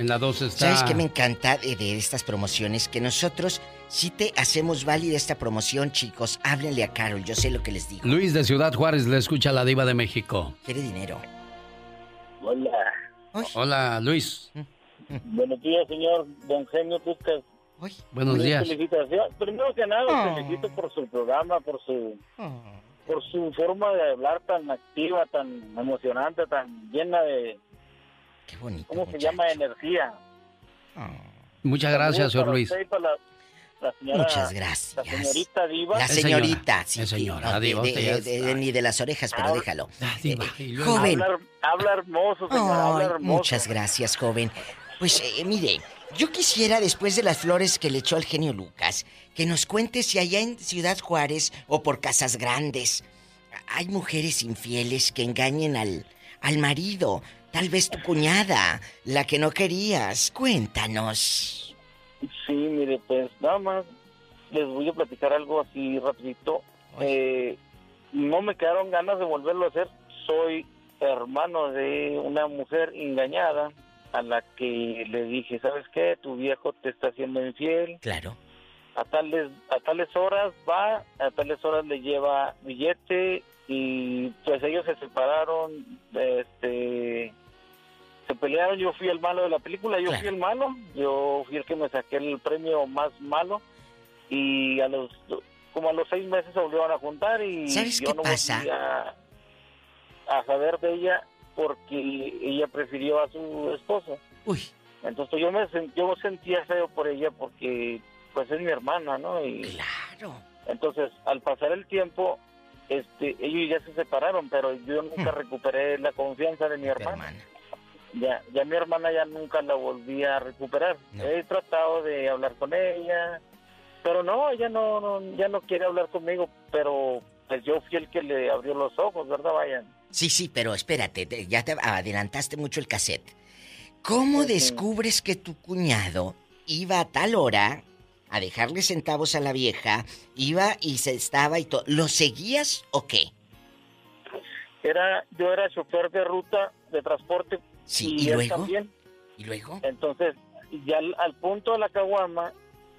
En la 2 está. ¿Sabes qué me encanta de, de estas promociones? Que nosotros sí te hacemos válida esta promoción, chicos. Háblenle a Carol, yo sé lo que les digo. Luis de Ciudad Juárez le escucha a la diva de México. Quiere dinero. Hola. Hola, Luis. Buenos días, señor Don Genio Lucas. Buenos días. Felicitaciones. Primero que nada, Ah. felicito por su programa, por su por su forma de hablar tan activa, tan emocionante, tan llena de Qué bonito. ¿cómo se llama? Energía. Muchas gracias, señor Luis. la, la señora- Muchas gracias. La señorita Diva. La señorita, sí. sí. señora, No, de- diva, de- usted ya de- de- está. ni de las orejas, pero déjalo. diva, Eh, y luego- joven. Habla, habla hermoso, señora, habla hermoso. muchas gracias, joven. Pues eh, mire, yo quisiera, después de las flores que le echó al genio Lucas, que nos cuente si allá en Ciudad Juárez o por Casas Grandes hay mujeres infieles que engañen al, al marido. Tal vez tu cuñada, la que no querías. Cuéntanos. Sí, mire, pues nada más les voy a platicar algo así rapidito. Eh, no me quedaron ganas de volverlo a hacer. Soy hermano de una mujer engañada a la que le dije, ¿sabes qué? Tu viejo te está haciendo infiel. Claro. A tales, a tales horas va, a tales horas le lleva billete y pues ellos se separaron, este, se pelearon, yo fui el malo de la película, yo fui el malo, yo fui el que me saqué el premio más malo y a los, como a los seis meses se volvieron a juntar y ¿Sabes yo qué no pasa? volví a, a saber de ella porque ella prefirió a su esposo. Uy. Entonces yo me yo sentía feo por ella porque pues es mi hermana, ¿no? Y claro. Entonces, al pasar el tiempo, este, ellos ya se separaron, pero yo nunca recuperé la confianza de mi hermana. Ya, ya mi hermana ya nunca la volví a recuperar. He tratado de hablar con ella, pero no, ella no, no, ya no quiere hablar conmigo, pero pues yo fui el que le abrió los ojos, ¿verdad, Vayan? Sí, sí, pero espérate, te- ya te adelantaste mucho el cassette. ¿Cómo descubres que tu cuñado iba a tal hora a dejarle centavos a la vieja, iba y se estaba y todo? ¿Lo seguías o qué? Era, yo era chofer de ruta de transporte Sí, y, ¿y él luego? también. ¿Y luego? Entonces, ya al, al punto de la caguama,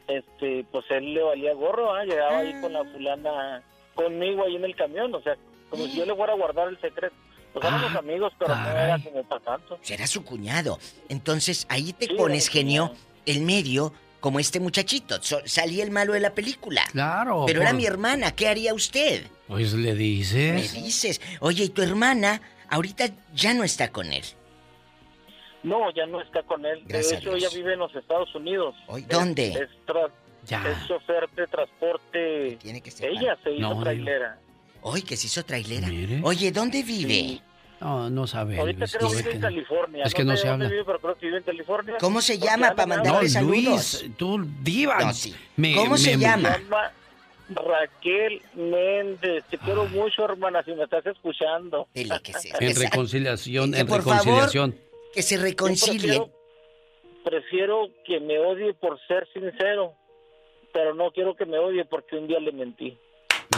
este, pues él le valía gorro, ¿ah? llegaba ahí con la fulana conmigo ahí en el camión, o sea, como si yo le fuera a guardar el secreto. Pues éramos Ah, amigos, pero no era como para tanto. Será su cuñado. Entonces ahí te Sí, pones, genio, el medio, como este muchachito. So- salía el malo de la película. Claro. Pero era mi hermana, ¿qué haría usted? Pues le Me dices. dices, oye, ¿y tu hermana ahorita ya no está con él? No, ya no está con él. Gracias de hecho, ella vive en los Estados Unidos. Hoy, Es- ¿dónde? Es, tra- Ya. es chofer de transporte. Ella se hizo No, trailera. Hoy que se hizo trailera. Mire. Oye, ¿dónde vive? No, no sabemos. Ahorita creo que vive en California. Es que no sé se habla. vive, pero creo que vive en California. ¿Cómo se llama para mandarle saludos? Luis, tú, diva. No, sí. Me- ¿Cómo se me- llama? Raquel Méndez. Te quiero mucho, hermana, si me estás escuchando. Dile que sí. En reconciliación, en favor, reconciliación. Que se reconcilien. Prefiero, prefiero que me odie por ser sincero, pero no quiero que me odie porque un día le mentí.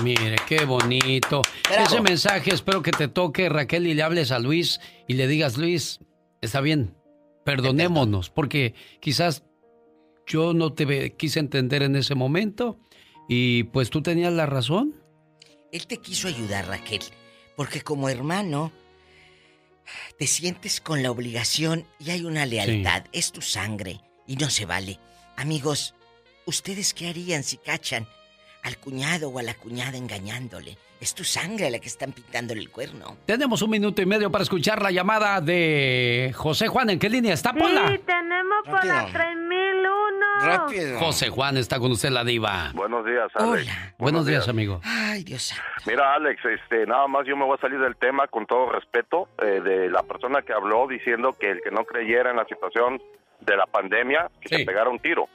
Mire, qué bonito. Bravo. Ese mensaje espero que te toque, Raquel, y le hables a Luis y le digas, Luis, está bien, perdonémonos, porque quizás yo no te quise entender en ese momento y pues tú tenías la razón. Él te quiso ayudar, Raquel, porque como hermano te sientes con la obligación y hay una lealtad. Es tu sangre y no se vale. Amigos, ¿ustedes qué harían si cachan al cuñado o a la cuñada engañándole? Es tu sangre a la que están pintándole el cuerno. Tenemos un minuto y medio para escuchar la llamada de José Juan. ¿En qué línea está, Pola? Sí, tenemos por la Rápido. 3001. José Juan está con usted, la diva. Buenos días, Alex. Buenos días, amigo. Ay, Dios Mira, Alex, este, nada más yo me voy a salir del tema con todo respeto eh, de la persona que habló diciendo que el que no creyera en la situación de la pandemia, que se pegara un tiro.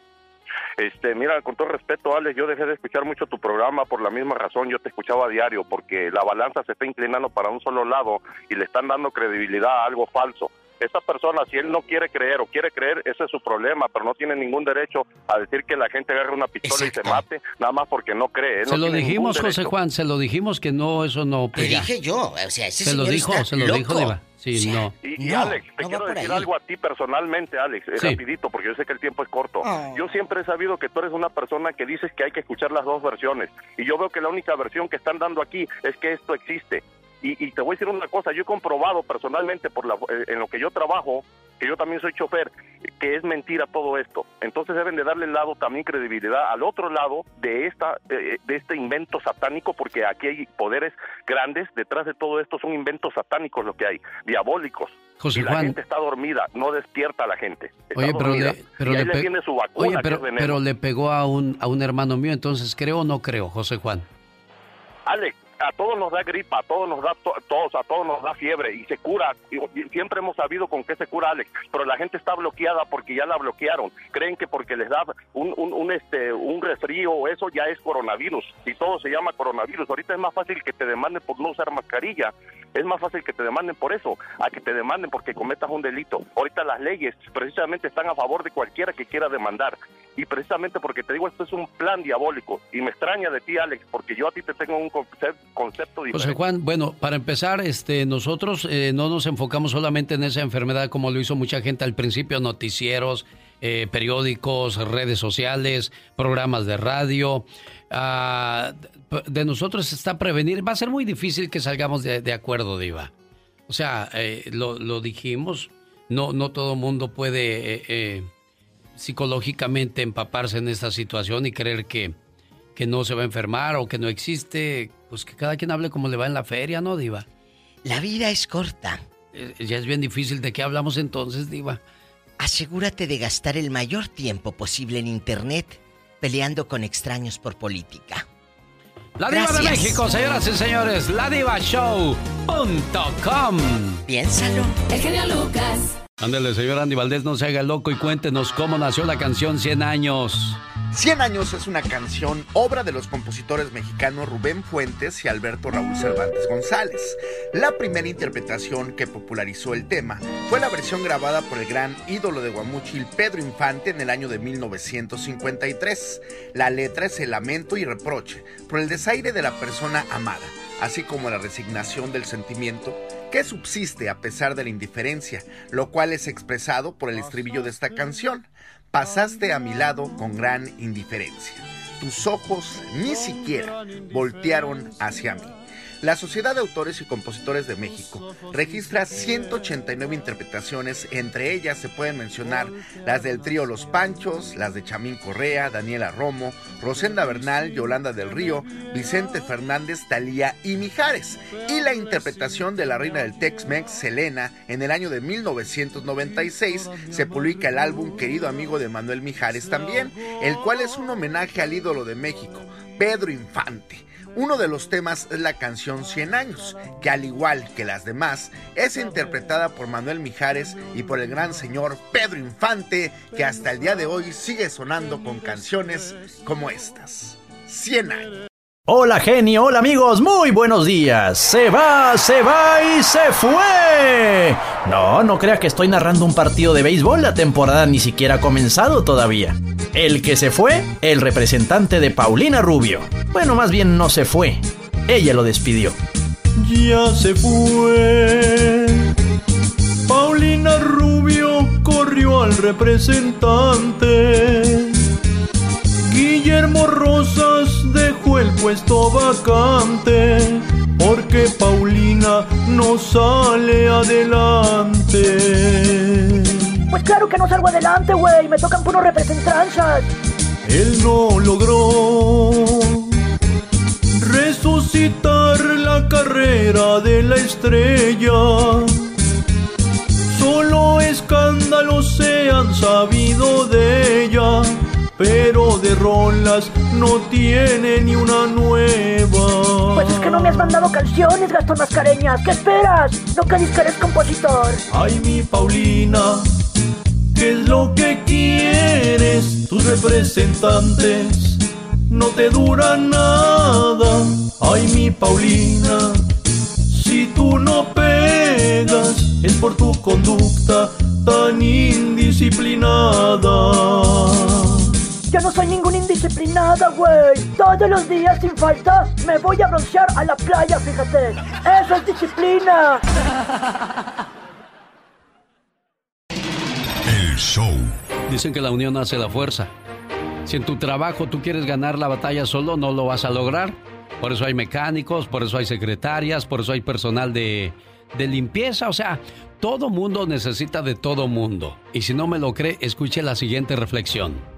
Este, mira, con todo respeto, Alex, yo dejé de escuchar mucho tu programa por la misma razón, yo te escuchaba a diario, porque la balanza se está inclinando para un solo lado y le están dando credibilidad a algo falso. Esta persona, si él no quiere creer o quiere creer, ese es su problema, pero no tiene ningún derecho a decir que la gente agarre una pistola y se mate, nada más porque no cree. Él Se no lo dijimos, José. Juan, se lo dijimos que no, eso no Te pega. dije yo, o sea, ese se lo dijo, está se lo dijo, diva. Sí, no. Y, y No, Alex, te no quiero decir ahí. algo a ti personalmente, Alex, eh, Sí. rapidito, porque yo sé que el tiempo es corto. Oh. Yo siempre he sabido que tú eres una persona que dices que hay que escuchar las dos versiones. Y yo veo que la única versión que están dando aquí es que esto existe. Y, y te voy a decir una cosa, yo he comprobado personalmente por la, eh, en lo que yo trabajo, que yo también soy chofer, que es mentira todo esto. Entonces deben de darle el lado también credibilidad al otro lado de esta eh, de este invento satánico, porque aquí hay poderes grandes detrás de todo esto, son inventos satánicos lo que hay, diabólicos. José y la Juan. gente está dormida, no despierta a la gente. Está Oye, pero dormida. le, pero y ahí le le pe- tiene su vacuna, Oye, pero le pegó a un, a un hermano mío, entonces creo o no creo, José Juan. Alex, a todos nos da gripa, a todos nos da to- tos, a todos nos da fiebre y se cura. Y- siempre hemos sabido con qué se cura, Alex, pero la gente está bloqueada porque ya la bloquearon. Creen que porque les da un, un, un, este, un resfrío o eso ya es coronavirus y todo se llama coronavirus. Ahorita es más fácil que te demanden por no usar mascarilla. Es más fácil que te demanden por eso, a que te demanden porque cometas un delito. Ahorita las leyes precisamente están a favor de cualquiera que quiera demandar. Y precisamente porque te digo, esto es un plan diabólico. Y me extraña de ti, Alex, porque yo a ti te tengo un conce- concepto diferente. José Juan, bueno, para empezar, este, nosotros eh, no nos enfocamos solamente en esa enfermedad como lo hizo mucha gente al principio, noticieros, eh, periódicos, redes sociales, programas de radio. Ah, de nosotros está prevenir. Va a ser muy difícil que salgamos de, de acuerdo, Diva. O sea, eh, lo, lo dijimos, no, no todo mundo puede psicológicamente empaparse en esta situación y creer que, que no se va a enfermar o que no existe. Pues que cada quien hable como le va en la feria, ¿no, Diva? La vida es corta eh, ya es bien difícil. ¿De qué hablamos entonces, Diva? Asegúrate de gastar el mayor tiempo posible en Internet peleando con extraños por política. La Diva de México, señoras y señores, ladivashow.com. Piénsalo. El genio Lucas. Ándale, señor Andy Valdés, no se haga loco y cuéntenos cómo nació la canción 100 años. 100 años es una canción, obra de los compositores mexicanos Rubén Fuentes y Alberto Raúl Cervantes González. La primera interpretación que popularizó el tema fue la versión grabada por el gran ídolo de Guamuchil Pedro Infante en el año de 1953. La letra es el lamento y reproche por el desaire de la persona amada, así como la resignación del sentimiento que subsiste a pesar de la indiferencia, lo cual es expresado por el estribillo de esta canción. Pasaste a mi lado con gran indiferencia. Tus ojos ni siquiera voltearon hacia mí. La Sociedad de Autores y Compositores de México registra 189 interpretaciones, entre ellas se pueden mencionar las del trío Los Panchos, las de Chamín Correa, Daniela Romo, Rosenda Bernal, Yolanda del Río, Vicente Fernández, Talía y Mijares, y la interpretación de la reina del Tex-Mex, Selena, en el año de 1996 se publica el álbum Querido Amigo de Manuel Mijares también, el cual es un homenaje al ídolo de México, Pedro Infante. Uno de los temas es la canción 100 años, que al igual que las demás, es interpretada por Manuel Mijares y por el gran señor Pedro Infante, que hasta el día de hoy sigue sonando con canciones como estas. 100 años. Hola genio, hola amigos, muy buenos días. Se va, se va y se fue. No, no crea que estoy narrando un partido de béisbol, la temporada ni siquiera ha comenzado todavía. El que se fue, el representante de Paulina Rubio. Bueno, más bien no se fue, ella lo despidió. Ya se fue. Paulina Rubio corrió al representante. Guillermo Rosas dejó el puesto vacante porque Paulina no sale adelante. Pues claro que no salgo adelante, güey. Me tocan puros representanzas. Él no logró resucitar la carrera de la estrella. Solo escándalos se han sabido de ella pero de rolas no tiene ni una nueva. Pues es que no me has mandado canciones, Gastón Mascareñas. ¿Qué esperas? No que que eres compositor. Ay, mi Paulina, ¿qué es lo que quieres? Tus representantes no te duran nada. Ay, mi Paulina, si tú no pegas es por tu conducta tan indisciplinada. Yo no soy ninguna indisciplinada, güey. Todos los días sin falta me voy a broncear a la playa, fíjate. Eso es disciplina. El show. Dicen que la unión hace la fuerza. Si en tu trabajo tú quieres ganar la batalla solo, no lo vas a lograr. Por eso hay mecánicos, por eso hay secretarias, por eso hay personal de, de limpieza. O sea, todo mundo necesita de todo mundo. Y si no me lo cree, escuche la siguiente reflexión.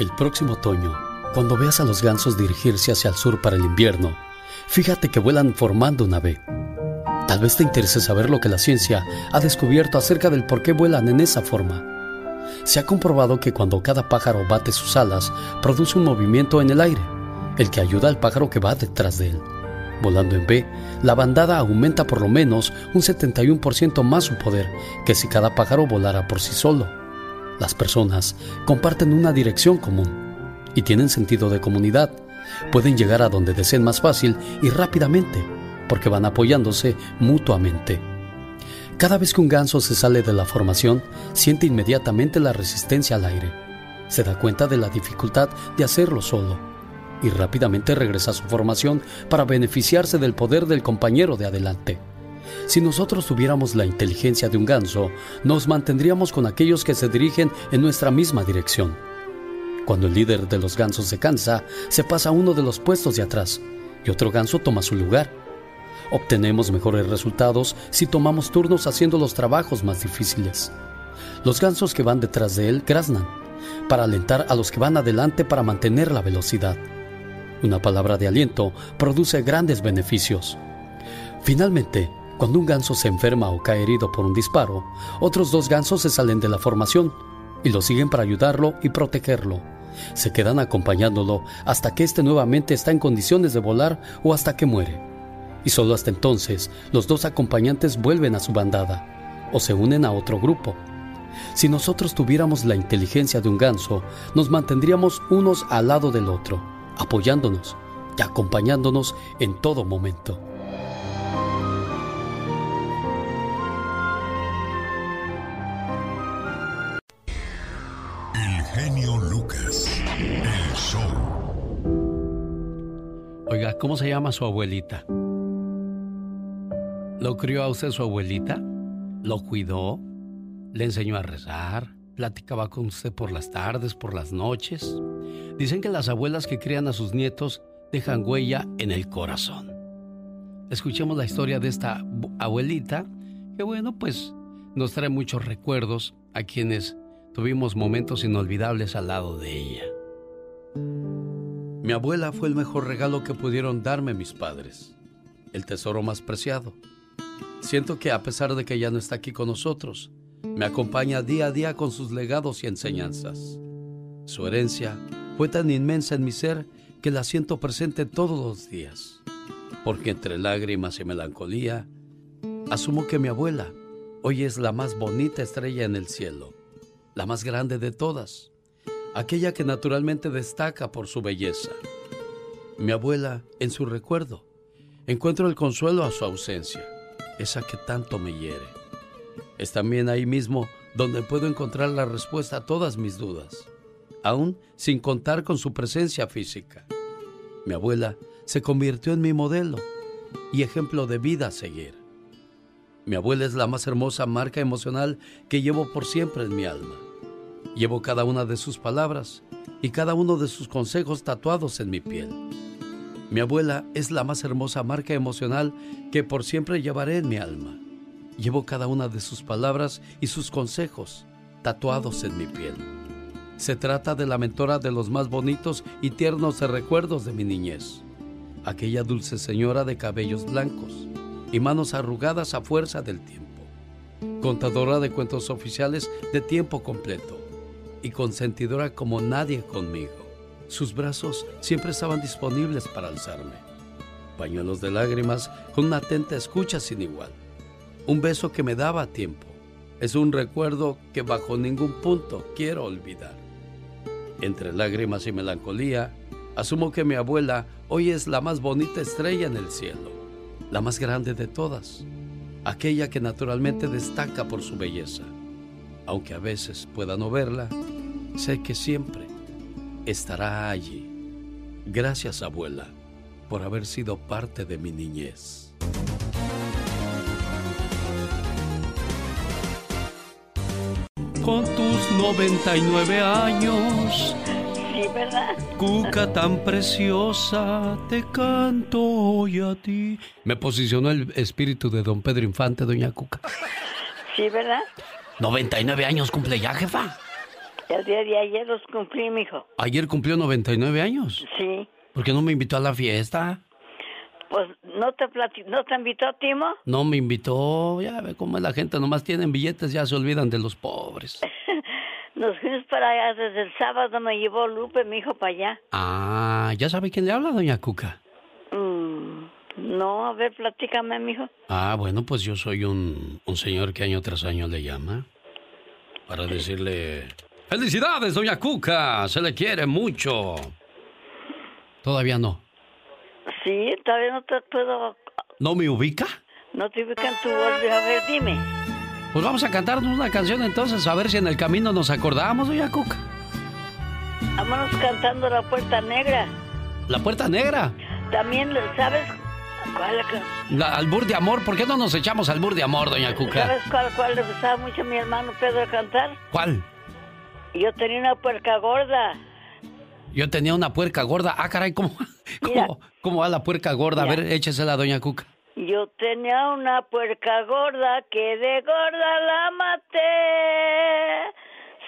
El próximo otoño, cuando veas a los gansos dirigirse hacia el sur para el invierno, fíjate que vuelan formando una V. Tal vez te interese saber lo que la ciencia ha descubierto acerca del por qué vuelan en esa forma. Se ha comprobado que cuando cada pájaro bate sus alas, produce un movimiento en el aire, el que ayuda al pájaro que va detrás de él. Volando en V, la bandada aumenta por lo menos un 71% más su poder que si cada pájaro volara por sí solo. Las personas comparten una dirección común y tienen sentido de comunidad. Pueden llegar a donde deseen más fácil y rápidamente porque van apoyándose mutuamente. Cada vez que un ganso se sale de la formación, siente inmediatamente la resistencia al aire. Se da cuenta de la dificultad de hacerlo solo y rápidamente regresa a su formación para beneficiarse del poder del compañero de adelante. Si nosotros tuviéramos la inteligencia de un ganso, nos mantendríamos con aquellos que se dirigen en nuestra misma dirección. Cuando el líder de los gansos se cansa, se pasa uno de los puestos de atrás y otro ganso toma su lugar. Obtenemos mejores resultados si tomamos turnos haciendo los trabajos más difíciles. Los gansos que van detrás de él graznan, para alentar a los que van adelante para mantener la velocidad. Una palabra de aliento produce grandes beneficios. Finalmente, Cuando un ganso se enferma o cae herido por un disparo, otros dos gansos se salen de la formación y lo siguen para ayudarlo y protegerlo. Se quedan acompañándolo hasta que éste nuevamente está en condiciones de volar o hasta que muere. Y solo hasta entonces los dos acompañantes vuelven a su bandada o se unen a otro grupo. Si nosotros tuviéramos la inteligencia de un ganso, nos mantendríamos unos al lado del otro, apoyándonos y acompañándonos en todo momento. Oiga, ¿cómo se llama su abuelita? ¿Lo crió a usted su abuelita? ¿Lo cuidó? ¿Le enseñó a rezar? ¿Platicaba con usted por las tardes, por las noches? Dicen que las abuelas que crían a sus nietos dejan huella en el corazón. Escuchemos la historia de esta abuelita que bueno, pues nos trae muchos recuerdos a quienes tuvimos momentos inolvidables al lado de ella. Mi abuela fue el mejor regalo que pudieron darme mis padres, el tesoro más preciado. Siento que a pesar de que ya no está aquí con nosotros, me acompaña día a día con sus legados y enseñanzas. Su herencia fue tan inmensa en mi ser que la siento presente todos los días, porque entre lágrimas y melancolía, asumo que mi abuela hoy es la más bonita estrella en el cielo, la más grande de todas, aquella que naturalmente destaca por su belleza. Mi abuela, en su recuerdo, encuentro el consuelo a su ausencia, esa que tanto me hiere. Es también ahí mismo donde puedo encontrar la respuesta a todas mis dudas, aún sin contar con su presencia física. Mi abuela se convirtió en mi modelo y ejemplo de vida a seguir. Mi abuela es la más hermosa marca emocional que llevo por siempre en mi alma. Llevo cada una de sus palabras y cada uno de sus consejos tatuados en mi piel. Mi abuela es la más hermosa marca emocional que por siempre llevaré en mi alma. Llevo cada una de sus palabras y sus consejos tatuados en mi piel. Se trata de la mentora de los más bonitos y tiernos recuerdos de mi niñez. Aquella dulce señora de cabellos blancos y manos arrugadas a fuerza del tiempo. Contadora de cuentos oficiales de tiempo completo y consentidora como nadie conmigo. Sus brazos siempre estaban disponibles para alzarme. Pañuelos de lágrimas con una atenta escucha sin igual. Un beso que me daba a tiempo. Es un recuerdo que bajo ningún punto quiero olvidar. Entre lágrimas y melancolía, asumo que mi abuela hoy es la más bonita estrella en el cielo, la más grande de todas, aquella que naturalmente destaca por su belleza. Aunque a veces pueda no verla, sé que siempre estará allí. Gracias, abuela, por haber sido parte de mi niñez. Con tus 99 años, Sí, ¿verdad? Cuca tan preciosa, te canto hoy a ti. Me posicionó el espíritu de don Pedro Infante, doña Cuca. Sí, ¿verdad? 99 años cumple ya, jefa. El día de ayer los cumplí, mijo. Ayer cumplió 99 años. Sí. ¿Por qué no me invitó a la fiesta? Pues, ¿no te, ¿no te invitó Timo? No me invitó. Ya ve cómo es la gente, nomás tienen billetes, ya se olvidan de los pobres. Nos fuimos para allá desde el sábado, me llevó Lupe, mi hijo, para allá. Ah, ¿ya sabe quién le habla, doña Cuca? Mm, no, a ver, platícame, mijo. Ah, bueno, pues yo soy un, un señor que año tras año le llama para decirle... ¡Felicidades, doña Cuca! Se le quiere mucho. Todavía no. Sí, todavía no te puedo... ¿No me ubica? No te ubican tu voz. A ver, dime. Pues vamos a cantarnos una canción entonces, a ver si en el camino nos acordamos, doña Cuca. Vámonos cantando La Puerta Negra. La Puerta Negra. También, ¿sabes cuál, La albur de amor. ¿Por qué no nos echamos albur de amor, doña Cuca? ¿sabes cuál, cuál le gustaba mucho a mi hermano Pedro cantar? ¿Cuál? Yo tenía una puerca gorda. Yo tenía una puerca gorda. Ah, caray, ¿cómo, cómo, cómo va la puerca gorda? A ver, échesela, doña Cuca. Yo tenía una puerca gorda que de gorda la maté.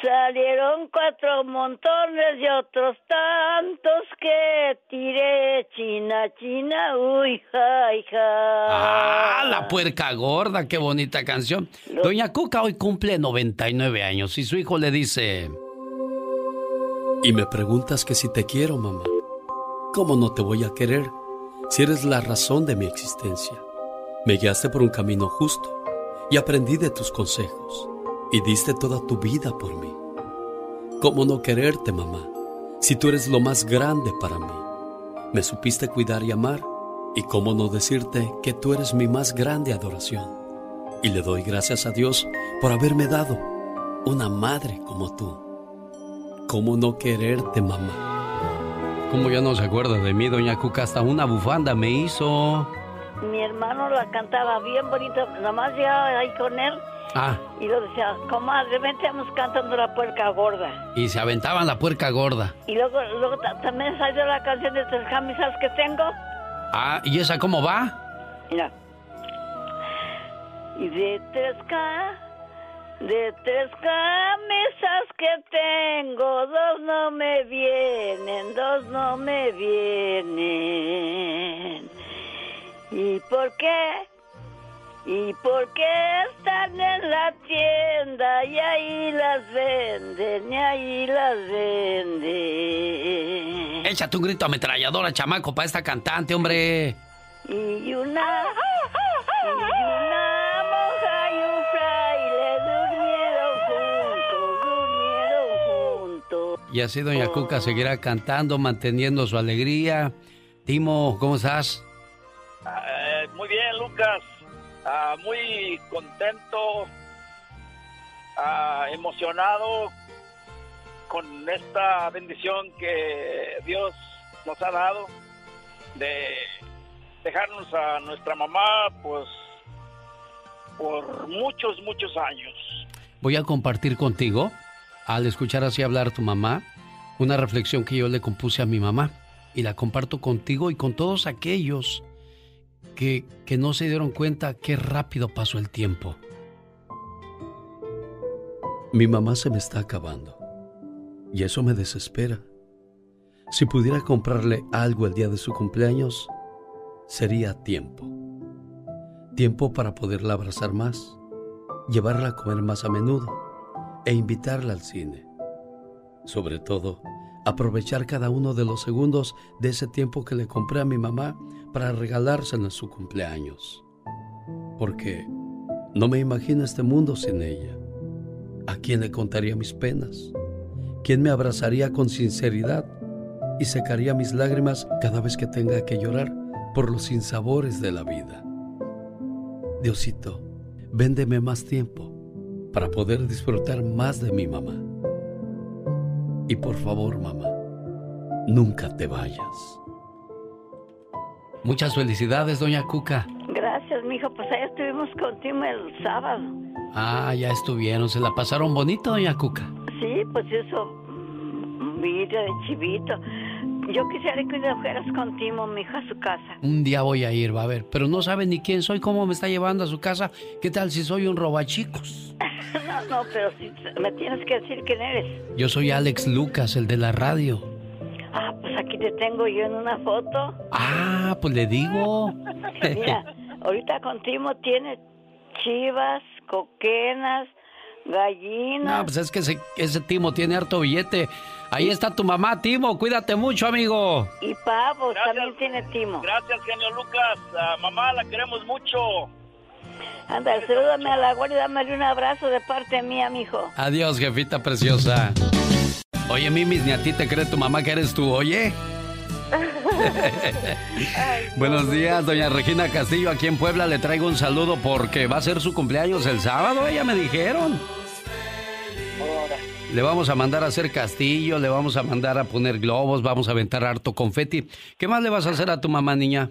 Salieron cuatro montones y otros tantos que tiré. China, china, uy, ja, ja. Ah, la puerca gorda, qué bonita canción. Doña Cuca hoy cumple 99 años y su hijo le dice... Y me preguntas que si te quiero, mamá. ¿Cómo no te voy a querer si eres la razón de mi existencia? Me guiaste por un camino justo y aprendí de tus consejos y diste toda tu vida por mí. ¿Cómo no quererte, mamá, si tú eres lo más grande para mí? Me supiste cuidar y amar y cómo no decirte que tú eres mi más grande adoración. Y le doy gracias a Dios por haberme dado una madre como tú. ¿Cómo no quererte, mamá? ¿Cómo ya no se acuerda de mí, doña Cuca? Hasta una bufanda me hizo. Mi hermano la cantaba bien bonito, nomás llegaba ahí con él Ah, y lo decía, comadre, vente, vamos cantando la puerca gorda. y se aventaban la puerca gorda. Y luego, luego ta- también salió la canción de tres camisas que tengo. Ah, ¿y esa cómo va? Mira. Y de tres ca de tres camisas que tengo, dos no me vienen, dos no me vienen. ¿Y por qué? ¿Y por qué están en la tienda y ahí las venden, y ahí las venden? Échate un grito ametralladora, chamaco, para esta cantante, hombre. Y una, y una monja y un fraile durmieron juntos, durmieron juntos. Y así doña Cuca seguirá cantando, manteniendo su alegría. Timo, ¿cómo estás? Eh, muy bien, Lucas. Ah, muy contento, ah, emocionado con esta bendición que Dios nos ha dado de dejarnos a nuestra mamá, pues, por muchos, muchos años. Voy a compartir contigo, al escuchar así hablar tu mamá, una reflexión que yo le compuse a mi mamá. Y la comparto contigo y con todos aquellos que, que no se dieron cuenta qué rápido pasó el tiempo. Mi mamá se me está acabando. Y eso me desespera. Si pudiera comprarle algo el día de su cumpleaños, sería tiempo. Tiempo para poderla abrazar más, llevarla a comer más a menudo e invitarla al cine. Sobre todo, aprovechar cada uno de los segundos de ese tiempo que le compré a mi mamá para regalárselo en su cumpleaños. Porque no me imagino este mundo sin ella. ¿A quién le contaría mis penas? ¿Quién me abrazaría con sinceridad y secaría mis lágrimas cada vez que tenga que llorar por los sinsabores de la vida? Diosito, véndeme más tiempo para poder disfrutar más de mi mamá. Y por favor, mamá, nunca te vayas. Muchas felicidades, doña Cuca. Gracias, mijo. Pues ahí estuvimos contigo el sábado. Ah, ya estuvieron, se la pasaron bonito, doña Cuca. Sí, pues eso, mm, vida de chivito. Yo quisiera que fueras contigo, mijo, a su casa. Un día voy a ir, va a ver, pero no sabe ni quién soy, cómo me está llevando a su casa. ¿Qué tal si soy un robachicos? no, no, pero si me tienes que decir quién eres. Yo soy Alex Lucas, el de la radio. Ah, pues aquí te tengo yo en una foto. Ah, pues le digo. Mira, ahorita contigo tiene chivas, coquenas, gallinas. No, pues es que ese, ese Timo tiene harto billete. Ahí está tu mamá, Timo. Cuídate mucho, amigo. Y pavos también tiene timo. Gracias, genio Lucas. Ah, mamá, la queremos mucho. Anda, salúdame a la guardia y dame un abrazo de parte mía, mijo. Adiós, jefita preciosa. Oye, Mimis, ni a ti te cree tu mamá que eres tú, oye. Buenos días, doña Regina Castillo, aquí en Puebla. Le traigo un saludo porque va a ser su cumpleaños el sábado, ella me dijeron. Le vamos a mandar a hacer castillo, le vamos a mandar a poner globos, vamos a aventar harto confeti. ¿Qué más le vas a hacer a tu mamá, niña?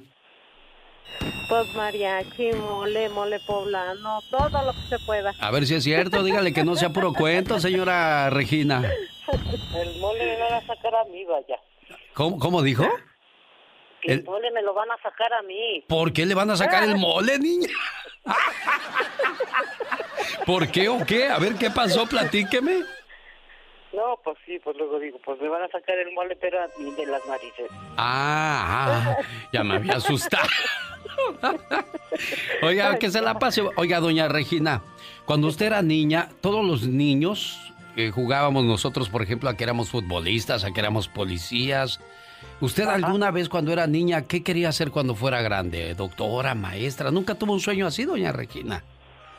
Pues mariachi, mole, mole poblano, todo lo que se pueda. A ver si es cierto, dígale que no sea puro cuento, señora Regina. El mole me van a sacar a mí, vaya. ¿Cómo, cómo dijo? El, El- mole me lo van a sacar a mí. ¿Por qué le van a sacar el mole, niña? ¿Por qué o qué? A ver qué pasó, platíqueme. No, pues sí, pues luego digo, pues me van a sacar el mole, pero de las narices. Ah, ah, ya me había asustado. Oiga, que se la pase. Oiga, doña Regina, cuando usted era niña, todos los niños que jugábamos nosotros, por ejemplo, a que éramos futbolistas, a que éramos policías. ¿Usted alguna vez cuando era niña, qué quería hacer cuando fuera grande? ¿Doctora, maestra? ¿Nunca tuvo un sueño así, doña Regina?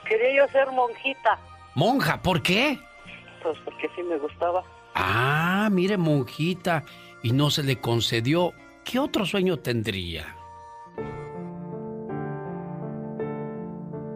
Quería yo ser monjita, Monja, ¿por qué? pues porque sí me gustaba. Ah, mire, monjita, y no se le concedió. ¿Qué otro sueño tendría?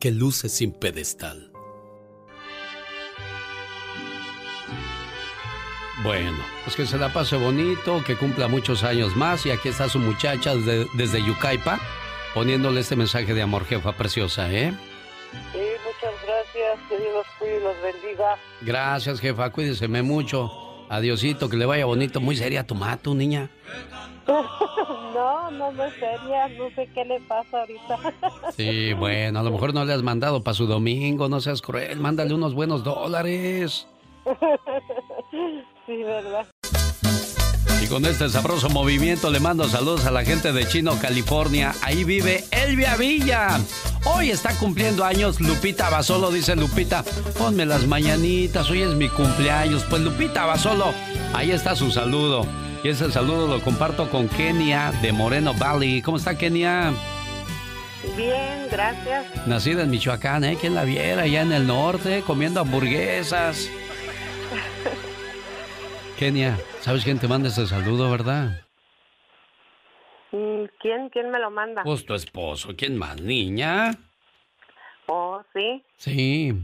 que luce sin pedestal. Bueno, pues que se la pase bonito, que cumpla muchos años más y aquí está su muchacha desde, desde Yucaipa poniéndole este mensaje de amor, jefa preciosa, ¿eh? Sí, muchas gracias, que Dios los cuide y los bendiga. Gracias, jefa, cuídeseme mucho. Adiosito, que le vaya bonito. Muy seria tu mato, niña. no, no, no es seria, no sé qué le pasa ahorita. Sí, bueno, a lo mejor no le has mandado para su domingo, no seas cruel, mándale unos buenos dólares. sí, ¿verdad? Y con este sabroso movimiento le mando saludos a la gente de Chino, California. Ahí vive Elvia Villa. Hoy está cumpliendo años Lupita Basolo, dice Lupita. Ponme las mañanitas, hoy es mi cumpleaños. Pues Lupita Basolo, ahí está su saludo. Y ese saludo lo comparto con Kenia de Moreno Valley. ¿Cómo está Kenia? Bien, gracias. Nacida en Michoacán, ¿eh? ¿Quién la viera allá en el norte comiendo hamburguesas? Kenia, ¿sabes quién te manda ese saludo, verdad? Mm, ¿Quién, quién me lo manda? Pues tu esposo. ¿Quién más, niña? Oh, sí. Sí.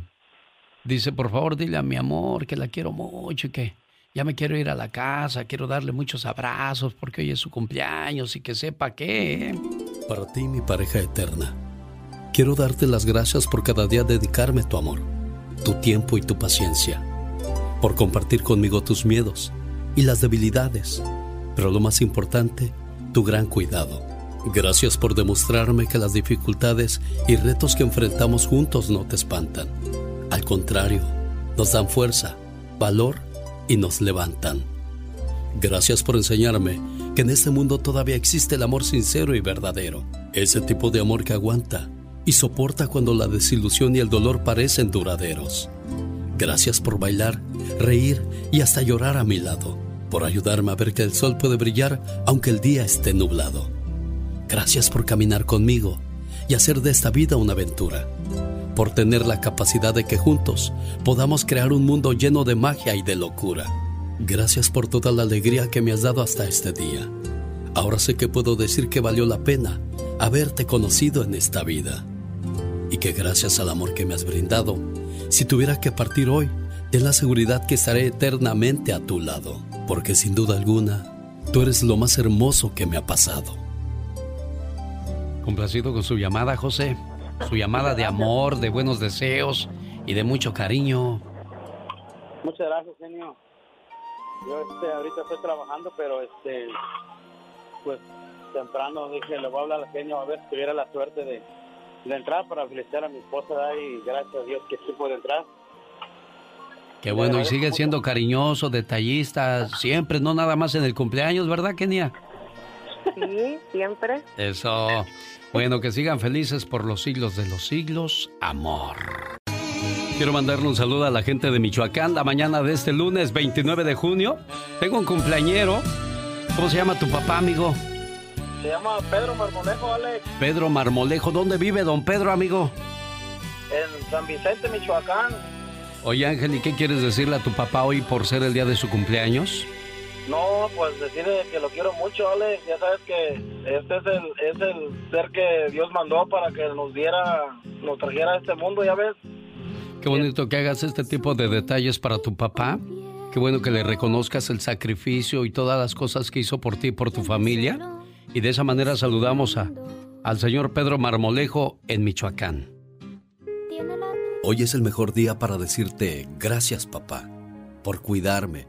Dice, por favor, dile a mi amor que la quiero mucho y que ya me quiero ir a la casa, quiero darle muchos abrazos porque hoy es su cumpleaños y que sepa que... Para ti, mi pareja eterna, quiero darte las gracias por cada día dedicarme tu amor, tu tiempo y tu paciencia, por compartir conmigo tus miedos y las debilidades, pero lo más importante, tu gran cuidado. Gracias por demostrarme que las dificultades y retos que enfrentamos juntos no te espantan. Al contrario, nos dan fuerza, valor y nos levantan. Gracias por enseñarme que en este mundo todavía existe el amor sincero y verdadero. Ese tipo de amor que aguanta y soporta cuando la desilusión y el dolor parecen duraderos. Gracias por bailar, reír y hasta llorar a mi lado. Por ayudarme a ver que el sol puede brillar aunque el día esté nublado. Gracias por caminar conmigo y hacer de esta vida una aventura. Por tener la capacidad de que juntos podamos crear un mundo lleno de magia y de locura. Gracias por toda la alegría que me has dado hasta este día. Ahora sé que puedo decir que valió la pena haberte conocido en esta vida. Y que gracias al amor que me has brindado, si tuviera que partir hoy, ten la seguridad que estaré eternamente a tu lado. Porque sin duda alguna, tú eres lo más hermoso que me ha pasado. Complacido con su llamada, José. Su llamada de amor, de buenos deseos y de mucho cariño. Muchas gracias, genio. Yo este, ahorita estoy trabajando, pero este, pues temprano dije, le voy a hablar al genio a ver si tuviera la suerte de, de entrar para felicitar a mi esposa y gracias a Dios que sí puede entrar. Qué bueno, y sigue siendo cariñoso, detallista, siempre, no nada más en el cumpleaños, ¿verdad, Kenia? Sí, siempre. Eso. Bueno, que sigan felices por los siglos de los siglos. Amor. Quiero mandarle un saludo a la gente de Michoacán la mañana de este lunes 29 de junio. Tengo un cumpleañero. ¿Cómo se llama tu papá, amigo? Se llama Pedro Marmolejo, Alex, Pedro Marmolejo. ¿Dónde vive don Pedro, amigo? en San Vicente, Michoacán. Oye, Ángel, ¿y qué quieres decirle a tu papá hoy por ser el día de su cumpleaños? No, pues decirle que lo quiero mucho, Alex. Ya sabes que este es el, es el ser que Dios mandó para que nos diera, nos trajera a este mundo, ya ves. Qué bonito que hagas este tipo de detalles para tu papá. Qué bueno que le reconozcas el sacrificio y todas las cosas que hizo por ti y por tu familia. Y de esa manera saludamos a, al señor Pedro Marmolejo en Michoacán. Hoy es el mejor día para decirte gracias papá, por cuidarme,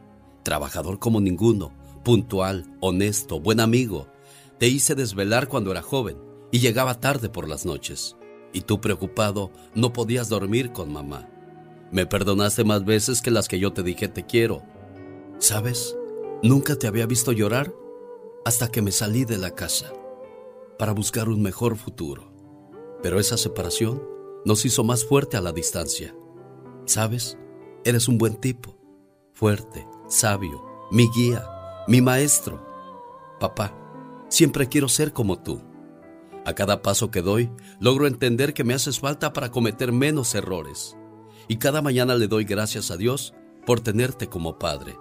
Trabajador como ninguno, puntual, honesto, buen amigo. Te hice desvelar cuando era joven y llegaba tarde por las noches. Y tú preocupado no podías dormir con mamá. Me perdonaste más veces que las que yo te dije te quiero. ¿Sabes? Nunca te había visto llorar hasta que me salí de la casa para buscar un mejor futuro. Pero esa separación nos hizo más fuerte a la distancia. ¿Sabes? Eres un buen tipo, fuerte, sabio, mi guía, mi maestro. Papá, siempre quiero ser como tú. A cada paso que doy, logro entender que me haces falta para cometer menos errores. Y cada mañana le doy gracias a Dios por tenerte como padre.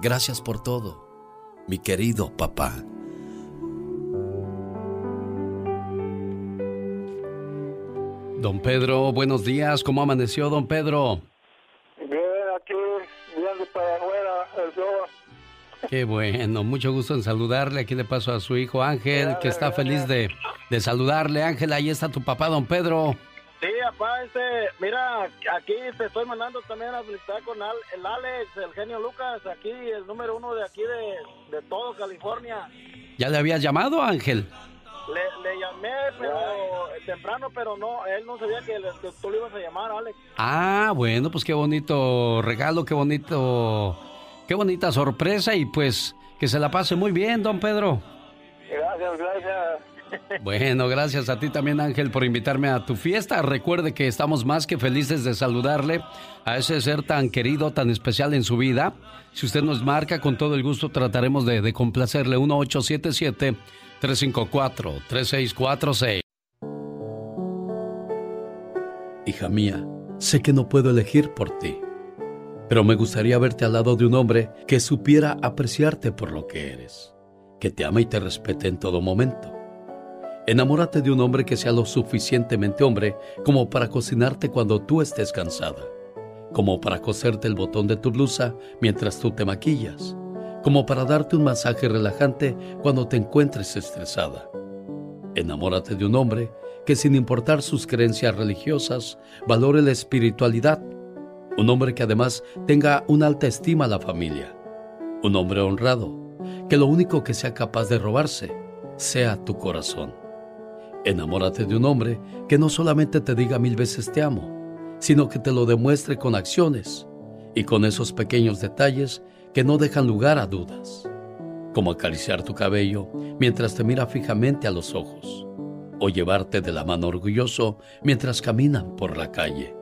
Gracias por todo, mi querido papá. Don Pedro, buenos días. ¿Cómo amaneció, don Pedro? Qué bueno, mucho gusto en saludarle. Aquí le paso a su hijo Ángel, que está feliz de, de saludarle. Ángel, ahí está tu papá, don Pedro. Sí, papá, este, mira, aquí te estoy mandando también a felicitar con Al- el Alex, el genio Lucas, aquí, el número uno de aquí de, de todo California. ¿Ya le habías llamado, Ángel? Le, le llamé, pero temprano, pero no, él no sabía que, le- que tú le ibas a llamar, Alex. Ah, bueno, pues qué bonito regalo, qué bonito, qué bonita sorpresa y pues que se la pase muy bien, don Pedro. Gracias, gracias. Bueno, gracias a ti también Ángel por invitarme a tu fiesta. Recuerde que estamos más que felices de saludarle a ese ser tan querido, tan especial en su vida. Si usted nos marca, con todo el gusto trataremos de, de complacerle. 1877-354-3646. Hija mía, sé que no puedo elegir por ti, pero me gustaría verte al lado de un hombre que supiera apreciarte por lo que eres, que te ama y te respete en todo momento. Enamórate de un hombre que sea lo suficientemente hombre como para cocinarte cuando tú estés cansada, como para coserte el botón de tu blusa mientras tú te maquillas, como para darte un masaje relajante cuando te encuentres estresada. Enamórate de un hombre que sin importar sus creencias religiosas, valore la espiritualidad. Un hombre que además tenga una alta estima a la familia. Un hombre honrado, que lo único que sea capaz de robarse sea tu corazón. Enamórate de un hombre que no solamente te diga mil veces te amo, sino que te lo demuestre con acciones y con esos pequeños detalles que no dejan lugar a dudas, como acariciar tu cabello mientras te mira fijamente a los ojos, o llevarte de la mano orgulloso mientras caminan por la calle.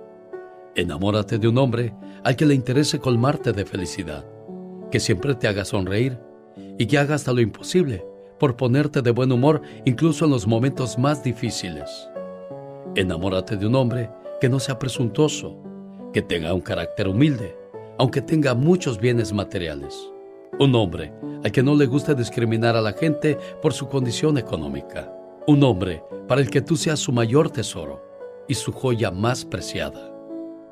Enamórate de un hombre al que le interese colmarte de felicidad, que siempre te haga sonreír y que haga hasta lo imposible por ponerte de buen humor incluso en los momentos más difíciles. Enamórate de un hombre que no sea presuntuoso, que tenga un carácter humilde, aunque tenga muchos bienes materiales. Un hombre al que no le gusta discriminar a la gente por su condición económica. Un hombre para el que tú seas su mayor tesoro y su joya más preciada.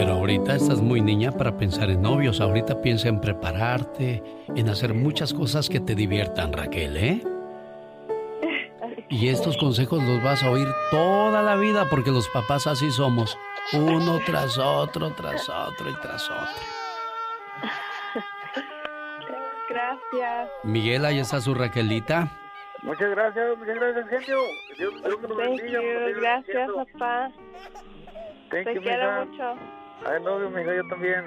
Pero ahorita estás muy niña para pensar en novios. Ahorita piensa en prepararte, en hacer muchas cosas que te diviertan, Raquel, ¿eh? Y estos consejos los vas a oír toda la vida porque los papás así somos. Uno tras otro, tras otro y tras otro. Gracias. Miguel, ahí está su Raquelita. Muchas gracias, muchas gracias, genio. Dios. Gracias, papá. Thank Te you, quiero mija. Ay, no, mija, yo también.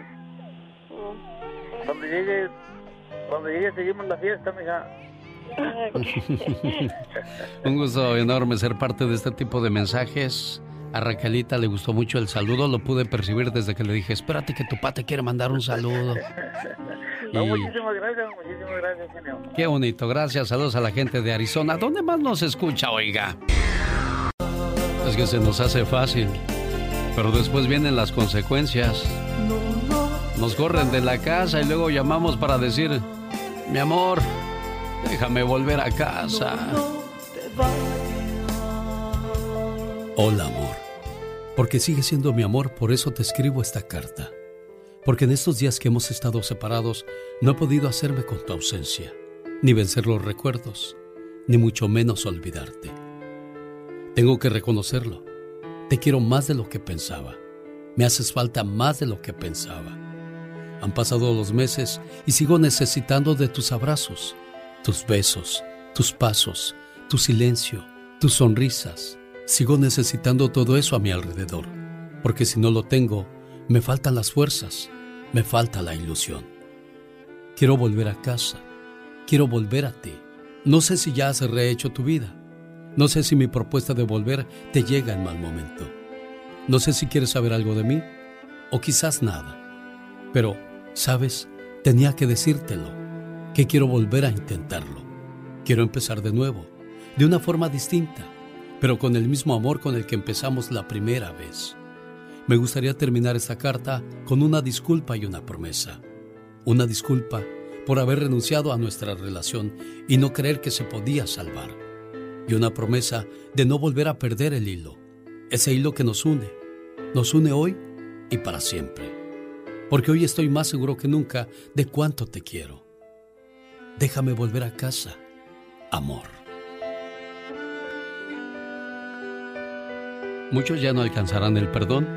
Cuando llegue, cuando llegue seguimos la fiesta, mija. Un gusto enorme ser parte de este tipo de mensajes. A Raquelita le gustó mucho el saludo, lo pude percibir desde que le dije, espérate que tu papá te quiere mandar un saludo. No, Y- muchísimas gracias, muchísimas gracias, genio. Qué bonito, gracias, saludos a la gente de Arizona. ¿Dónde más nos escucha, oiga? Es que se nos hace fácil, pero después vienen las consecuencias. Nos corren de la casa y luego llamamos para decir, mi amor, déjame volver a casa. Hola amor, porque sigue siendo mi amor, por eso te escribo esta carta. Porque en estos días que hemos estado separados, no he podido hacerme con tu ausencia, ni vencer los recuerdos, ni mucho menos olvidarte. Tengo que reconocerlo. Te quiero más de lo que pensaba. Me haces falta más de lo que pensaba. Han pasado los meses y sigo necesitando de tus abrazos, tus besos, tus pasos, tu silencio, tus sonrisas. Sigo necesitando todo eso a mi alrededor, porque si no lo tengo, me faltan las fuerzas, me falta la ilusión. Quiero volver a casa, quiero volver a ti. No sé si ya has rehecho tu vida, no sé si mi propuesta de volver te llega en mal momento. No sé si quieres saber algo de mí, o quizás nada. Pero, ¿sabes? Tenía que decírtelo, que quiero volver a intentarlo. Quiero empezar de nuevo, de una forma distinta, pero con el mismo amor con el que empezamos la primera vez. Me gustaría terminar esta carta con una disculpa y una promesa. Una disculpa por haber renunciado a nuestra relación y no creer que se podía salvar. Y una promesa de no volver a perder el hilo, ese hilo que nos une, nos une hoy y para siempre. Porque hoy estoy más seguro que nunca de cuánto te quiero. Déjame volver a casa, amor. Muchos ya no alcanzarán el perdón,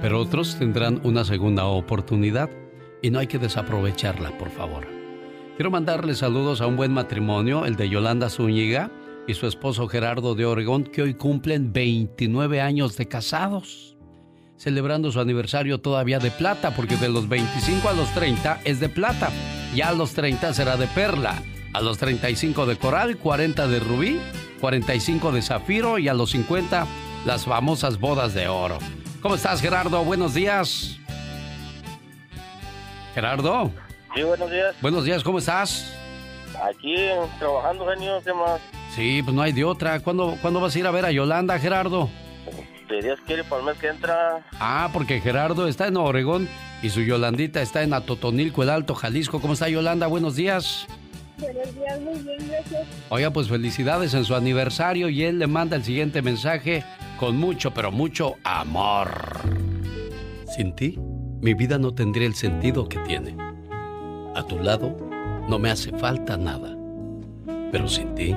pero otros tendrán una segunda oportunidad y no hay que desaprovecharla, por favor. Quiero mandarle saludos a un buen matrimonio, el de Yolanda Zúñiga y su esposo Gerardo de Oregón, que hoy cumplen 29 años de casados, celebrando su aniversario todavía de plata, porque de los 25 a los 30 es de plata, ya a los 30 será de perla, a los 35 de coral, 40 de rubí, 45 de zafiro y a los 50 las famosas bodas de oro. ¿Cómo estás, Gerardo? Buenos días. Gerardo. Sí, buenos días. Buenos días, ¿cómo estás? Aquí trabajando, genio, ¿qué más? Sí, pues no hay de otra. ¿Cuándo, ¿Cuándo vas a ir a ver a Yolanda, Gerardo? Si Dios quiere, para el mes que entra. Ah, porque Gerardo está en Oregón y su Yolandita está en Atotonilco, el Alto, Jalisco. ¿Cómo está Yolanda? Buenos días. Buenos días, muy bien, gracias. Oiga, pues felicidades en su aniversario y él le manda el siguiente mensaje con mucho, pero mucho amor. Sin ti, mi vida no tendría el sentido que tiene. A tu lado, no me hace falta nada. Pero sin ti,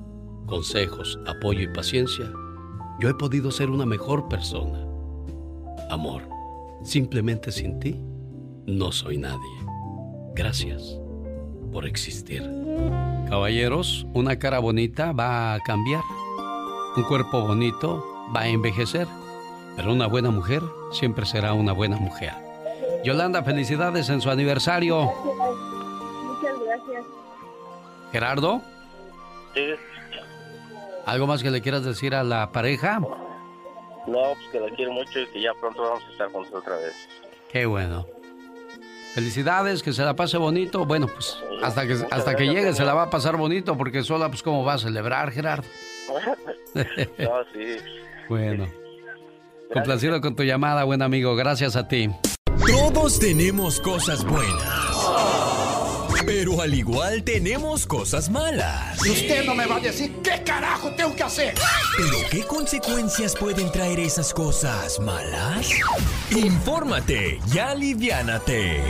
consejos, apoyo y paciencia, yo he podido ser una mejor persona. Amor, simplemente sin ti, no soy nadie. Gracias por existir. Caballeros, una cara bonita va a cambiar. Un cuerpo bonito va a envejecer. Pero una buena mujer siempre será una buena mujer. Yolanda, felicidades en su aniversario. Muchas gracias. Gerardo. Sí. ¿Algo más que le quieras decir a la pareja? No, pues que la quiero mucho y que ya pronto vamos a estar juntos otra vez. Qué bueno. Felicidades, que se la pase bonito. Bueno, pues hasta que, hasta que llegue se la va a pasar bonito porque sola, pues, ¿cómo va a celebrar, Gerardo? no, sí. Bueno. Complacido con tu llamada, buen amigo. Gracias a ti. Todos tenemos cosas buenas. Pero al igual tenemos cosas malas. Y usted no me va a decir qué carajo tengo que hacer. ¿Pero qué consecuencias pueden traer esas cosas malas? Infórmate y aliviánate.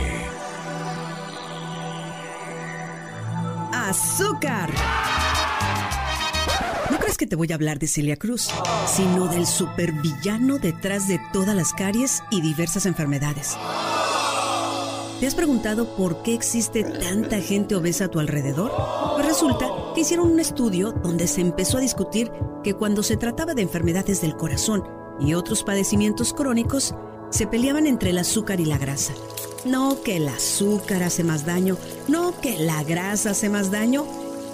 Azúcar. No crees que te voy a hablar de Celia Cruz, sino del supervillano detrás de todas las caries y diversas enfermedades. ¿Te has preguntado por qué existe tanta gente obesa a tu alrededor? Pues resulta que hicieron un estudio donde se empezó a discutir que cuando se trataba de enfermedades del corazón y otros padecimientos crónicos, se peleaban entre el azúcar y la grasa. No que el azúcar hace más daño, no que la grasa hace más daño,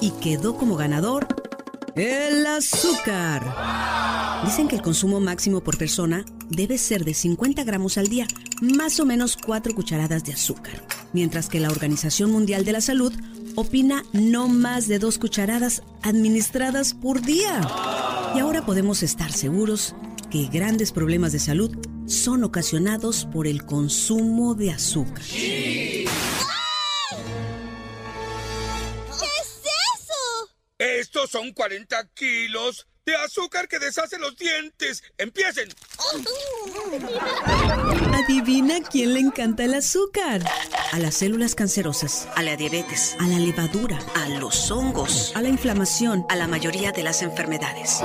y quedó como ganador el azúcar. Dicen que el consumo máximo por persona debe ser de 50 gramos al día, más o menos 4 cucharadas de azúcar, mientras que la Organización Mundial de la Salud opina no más de 2 cucharadas administradas por día. Y ahora podemos estar seguros que grandes problemas de salud son ocasionados por el consumo de azúcar. Estos son 40 kilos de azúcar que deshace los dientes. ¡Empiecen! Adivina quién le encanta el azúcar. A las células cancerosas, a la diabetes, a la levadura, a los hongos, a la inflamación, a la mayoría de las enfermedades.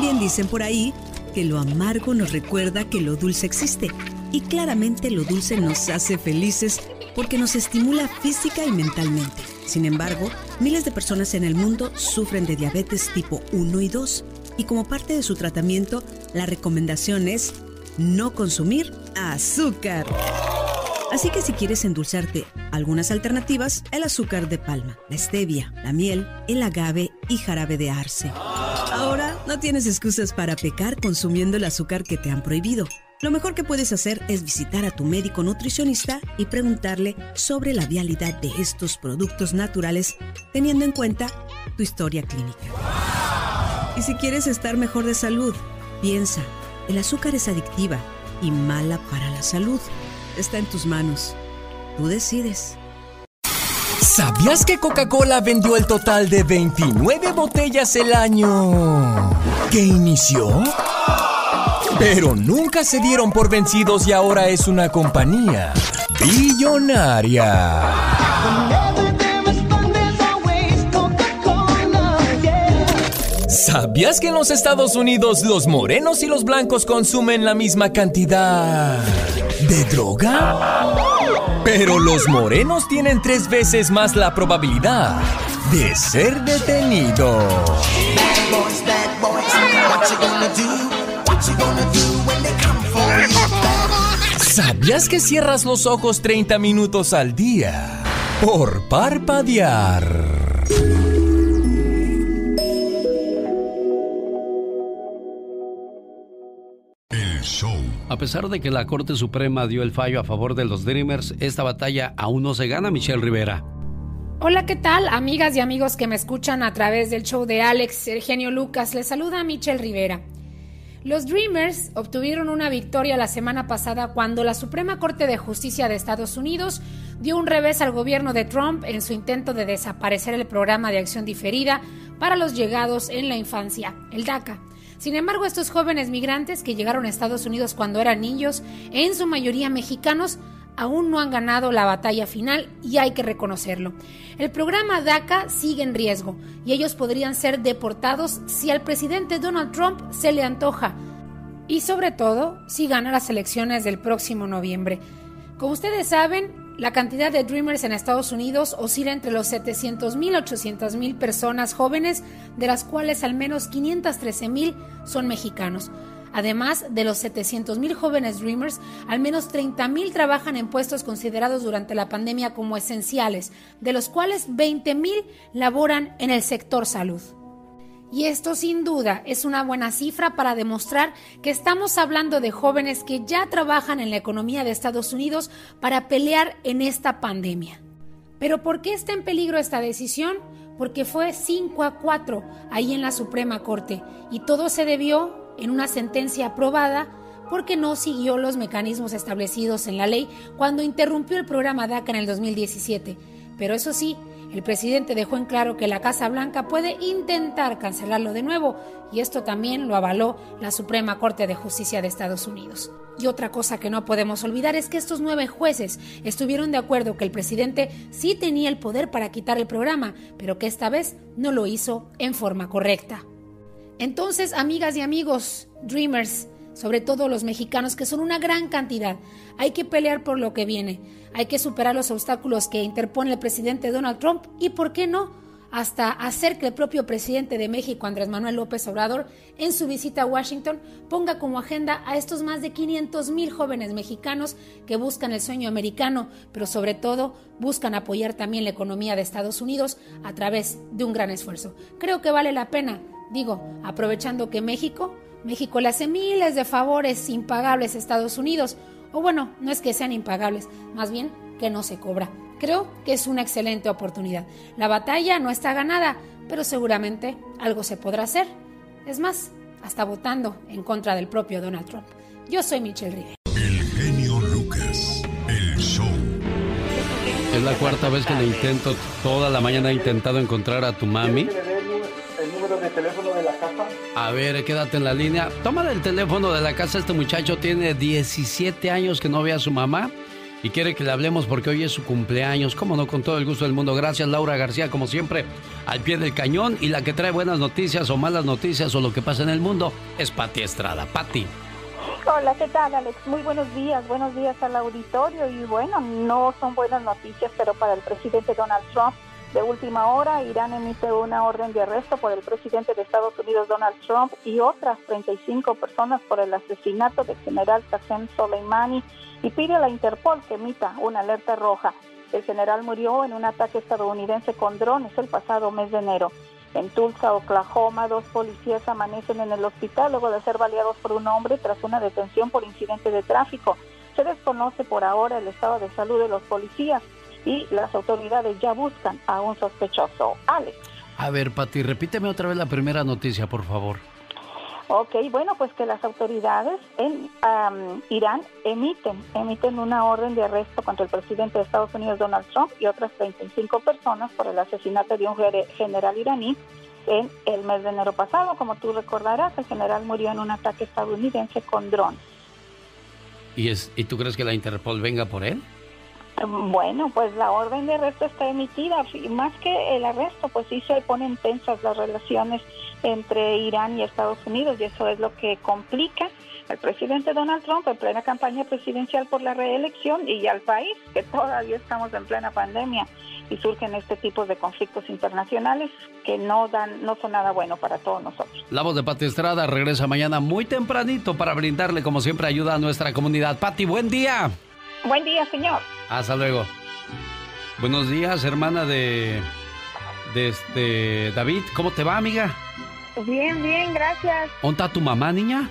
Bien dicen por ahí que lo amargo nos recuerda que lo dulce existe. Y claramente lo dulce nos hace felices porque nos estimula física y mentalmente. Sin embargo, miles de personas en el mundo sufren de diabetes tipo 1 y 2 y como parte de su tratamiento, la recomendación es no consumir azúcar. Así que si quieres endulzarte, algunas alternativas, el azúcar de palma, la stevia, la miel, el agave y jarabe de arce. Ahora no tienes excusas para pecar consumiendo el azúcar que te han prohibido. Lo mejor que puedes hacer es visitar a tu médico nutricionista y preguntarle sobre la vialidad de estos productos naturales, teniendo en cuenta tu historia clínica. Y si quieres estar mejor de salud, piensa, el azúcar es adictiva y mala para la salud. Está en tus manos. Tú decides. ¿Sabías que Coca-Cola vendió el total de 29 botellas el año que inició? Pero nunca se dieron por vencidos y ahora es una compañía billonaria. ¿Sabías que en los Estados Unidos los morenos y los blancos consumen la misma cantidad de droga? Pero los morenos tienen tres veces más la probabilidad de ser detenidos. ¿Sabías que cierras los ojos 30 minutos al día por parpadear? El show. A pesar de que la Corte Suprema dio el fallo a favor de los Dreamers, esta batalla aún no se gana, Michelle Rivera. Hola, ¿qué tal? Amigas y amigos que me escuchan a través del show de Alex Eugenio Lucas, les saluda Michelle Rivera. Los Dreamers obtuvieron una victoria la semana pasada cuando la Suprema Corte de Justicia de Estados Unidos dio un revés al gobierno de Trump en su intento de desaparecer el programa de acción diferida para los llegados en la infancia, el DACA. Sin embargo, estos jóvenes migrantes que llegaron a Estados Unidos cuando eran niños, en su mayoría mexicanos, aún no han ganado la batalla final y hay que reconocerlo. El programa DACA sigue en riesgo y ellos podrían ser deportados si al presidente Donald Trump se le antoja y sobre todo si gana las elecciones del próximo noviembre. Como ustedes saben, la cantidad de Dreamers en Estados Unidos oscila entre los 700.000 y 800.000 personas jóvenes, de las cuales al menos 513.000 son mexicanos. Además de los 700.000 jóvenes Dreamers, al menos 30.000 trabajan en puestos considerados durante la pandemia como esenciales, de los cuales 20.000 laboran en el sector salud. Y esto sin duda es una buena cifra para demostrar que estamos hablando de jóvenes que ya trabajan en la economía de Estados Unidos para pelear en esta pandemia. Pero ¿por qué está en peligro esta decisión? Porque fue 5 a 4 ahí en la Suprema Corte y todo se debió en una sentencia aprobada porque no siguió los mecanismos establecidos en la ley cuando interrumpió el programa DACA en el 2017. Pero eso sí, el presidente dejó en claro que la Casa Blanca puede intentar cancelarlo de nuevo y esto también lo avaló la Suprema Corte de Justicia de Estados Unidos. Y otra cosa que no podemos olvidar es que estos nueve jueces estuvieron de acuerdo que el presidente sí tenía el poder para quitar el programa, pero que esta vez no lo hizo en forma correcta. Entonces, amigas y amigos, Dreamers, sobre todo los mexicanos, que son una gran cantidad. Hay que pelear por lo que viene. Hay que superar los obstáculos que interpone el presidente Donald Trump y, ¿por qué no?, hasta hacer que el propio presidente de México, Andrés Manuel López Obrador, en su visita a Washington, ponga como agenda a estos más de 500 mil jóvenes mexicanos que buscan el sueño americano, pero sobre todo buscan apoyar también la economía de Estados Unidos a través de un gran esfuerzo. Creo que vale la pena, digo, aprovechando que México México le hace miles de favores impagables a Estados Unidos, o bueno, no es que sean impagables, más bien que no se cobra. Creo que es una excelente oportunidad. La batalla no está ganada, pero seguramente algo se podrá hacer. Es más, hasta votando en contra del propio Donald Trump. Yo soy Michelle Rivera. El genio Lucas, el show. Es la cuarta vez que le intento, toda la mañana he intentado encontrar a tu mami de teléfono de la casa? A ver, quédate en la línea. Toma el teléfono de la casa. Este muchacho tiene 17 años que no ve a su mamá y quiere que le hablemos porque hoy es su cumpleaños. Como no, con todo el gusto del mundo. Gracias, Laura García, como siempre, al pie del cañón. Y la que trae buenas noticias o malas noticias o lo que pasa en el mundo es Pati Estrada. Pati. Hola, ¿qué tal, Alex? Muy buenos días. Buenos días al auditorio. Y bueno, no son buenas noticias, pero para el presidente Donald Trump de última hora, Irán emite una orden de arresto por el presidente de Estados Unidos, Donald Trump, y otras 35 personas por el asesinato del general Qasem Soleimani y pide a la Interpol que emita una alerta roja. El general murió en un ataque estadounidense con drones el pasado mes de enero. En Tulsa, Oklahoma, dos policías amanecen en el hospital luego de ser baleados por un hombre tras una detención por incidente de tráfico. Se desconoce por ahora el estado de salud de los policías y las autoridades ya buscan a un sospechoso. Alex. A ver, Pati, repíteme otra vez la primera noticia, por favor. Ok, bueno, pues que las autoridades en Irán emiten, emiten una orden de arresto contra el presidente de Estados Unidos, Donald Trump, y otras 35 personas por el asesinato de un general iraní en el mes de enero pasado. Como tú recordarás, el general murió en un ataque estadounidense con drones. ¿Y, es, ¿Y tú crees que la Interpol venga por él? Bueno, pues la orden de arresto está emitida. Más que el arresto, pues sí se ponen tensas las relaciones entre Irán y Estados Unidos y eso es lo que complica al presidente Donald Trump en plena campaña presidencial por la reelección y al país, que todavía estamos en plena pandemia y surgen este tipo de conflictos internacionales que no dan no son nada bueno para todos nosotros. La voz de Pati Estrada regresa mañana muy tempranito para brindarle como siempre ayuda a nuestra comunidad. Pati, buen día. Buen día, señor. Hasta luego. Buenos días, hermana de, de este David. ¿Cómo te va, amiga? Bien, bien, gracias. ¿Dónde está tu mamá, niña?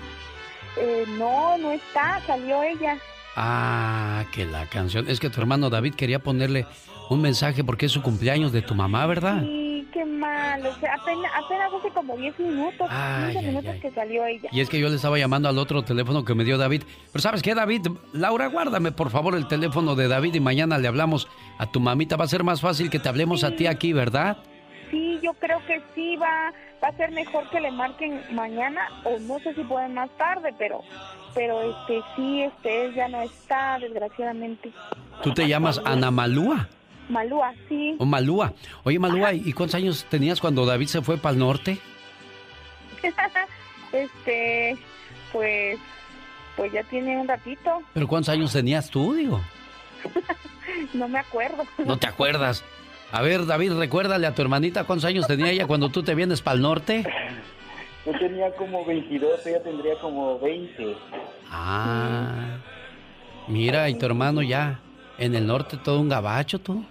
Eh, no, no está, salió ella. Ah, que la canción. Es que tu hermano David quería ponerle un mensaje porque es su cumpleaños de tu mamá, ¿verdad? Sí, qué mal. O sea, apenas, apenas hace como 10 minutos, 15 minutos que salió ella. Y es que yo le estaba llamando al otro teléfono que me dio David. Pero ¿sabes qué, David? Laura, guárdame por favor el teléfono de David y mañana le hablamos a tu mamita. Va a ser más fácil que te hablemos a ti aquí, ¿verdad? sí, yo creo que sí va, va a ser mejor que le marquen mañana o no sé si pueden más tarde, pero pero este sí, este ya no está, desgraciadamente. ¿Tú te llamas Ana Malúa? Malúa, sí. O Malúa. Oye, Malúa, ¿y cuántos años tenías cuando David se fue para el norte? este, pues, pues ya tiene un ratito. ¿Pero cuántos años tenías tú, digo? no me acuerdo. ¿No te acuerdas? A ver, David, recuérdale a tu hermanita cuántos años tenía ella cuando tú te vienes para el norte. Yo tenía como 22, ella tendría como 20. Ah. Mira, y tu hermano ya en el norte todo un gabacho, tú.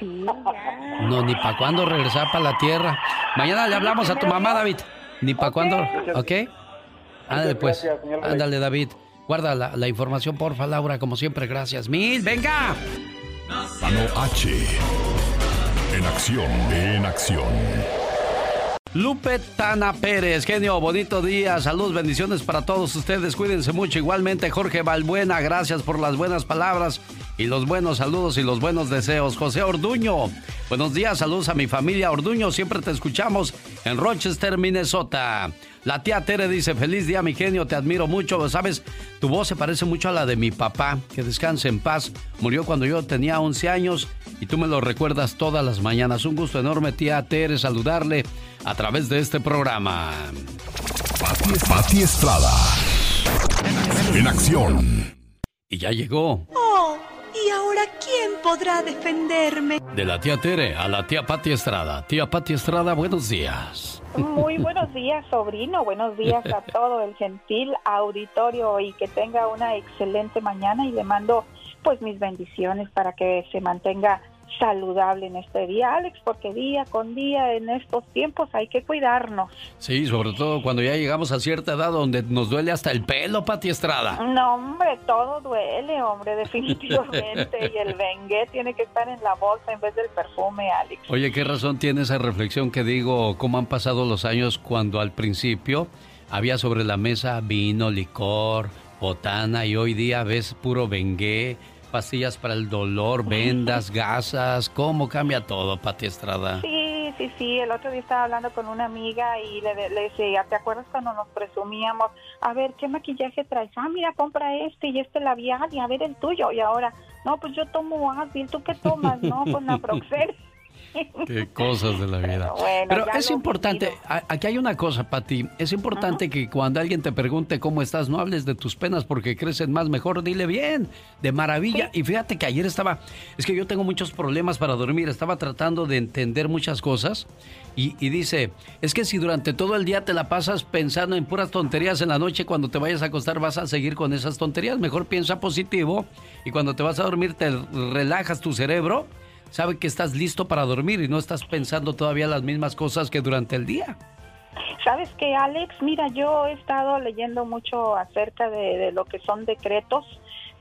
Sí, ya. No, ni para cuándo regresar para la tierra. Mañana le hablamos a tu mamá, David. Ni para cuándo, ¿ok? Ándale, pues. Ándale, David. Guarda la, la información, porfa, Laura, como siempre, gracias. Mil, venga. Mano H. En acción, en acción. Lupe Tana Pérez, genio, bonito día, salud, bendiciones para todos ustedes, cuídense mucho. Igualmente, Jorge Balbuena, gracias por las buenas palabras y los buenos saludos y los buenos deseos. José Orduño, buenos días, saludos a mi familia Orduño, siempre te escuchamos en Rochester, Minnesota. La tía Tere dice, feliz día mi genio, te admiro mucho, sabes, tu voz se parece mucho a la de mi papá, que descanse en paz, murió cuando yo tenía 11 años y tú me lo recuerdas todas las mañanas. Un gusto enorme, tía Tere, saludarle a través de este programa. Pati, Estrada. En acción. Y ya llegó. Oh, ¿y ahora quién podrá defenderme? De la tía Tere a la tía Pati Estrada. Tía Pati Estrada, buenos días. Muy buenos días, sobrino. Buenos días a todo el gentil auditorio y que tenga una excelente mañana y le mando pues mis bendiciones para que se mantenga saludable en este día, Alex, porque día con día en estos tiempos hay que cuidarnos. Sí, sobre todo cuando ya llegamos a cierta edad donde nos duele hasta el pelo, Pati Estrada. No, hombre, todo duele, hombre, definitivamente. y el bengué tiene que estar en la bolsa en vez del perfume, Alex. Oye, ¿qué razón tiene esa reflexión que digo, cómo han pasado los años cuando al principio había sobre la mesa vino, licor, botana y hoy día ves puro bengué? Pastillas para el dolor, vendas, gasas, cómo cambia todo, Pati Estrada. Sí, sí, sí, el otro día estaba hablando con una amiga y le, decía, ¿te acuerdas cuando nos presumíamos? A ver, ¿qué maquillaje traes? Ah, mira, compra este y este labial y a ver el tuyo. Y ahora, no, pues yo tomo Advil, ¿tú qué tomas? No, con la Proxer. Qué cosas de la vida. Pero, es importante, aquí hay una cosa, Pati, es importante que cuando alguien te pregunte cómo estás, no hables de tus penas porque crecen más, mejor dile bien, de maravilla. Y fíjate que ayer estaba, es que yo tengo muchos problemas para dormir, estaba tratando de entender muchas cosas y, y dice, es que si durante todo el día te la pasas pensando en puras tonterías en la noche, cuando te vayas a acostar vas a seguir con esas tonterías, mejor piensa positivo y cuando te vas a dormir te relajas tu cerebro sabe que estás listo para dormir y no estás pensando todavía las mismas cosas que durante el día. ¿Sabes qué, Alex? Mira, yo he estado leyendo mucho acerca de, lo que son decretos.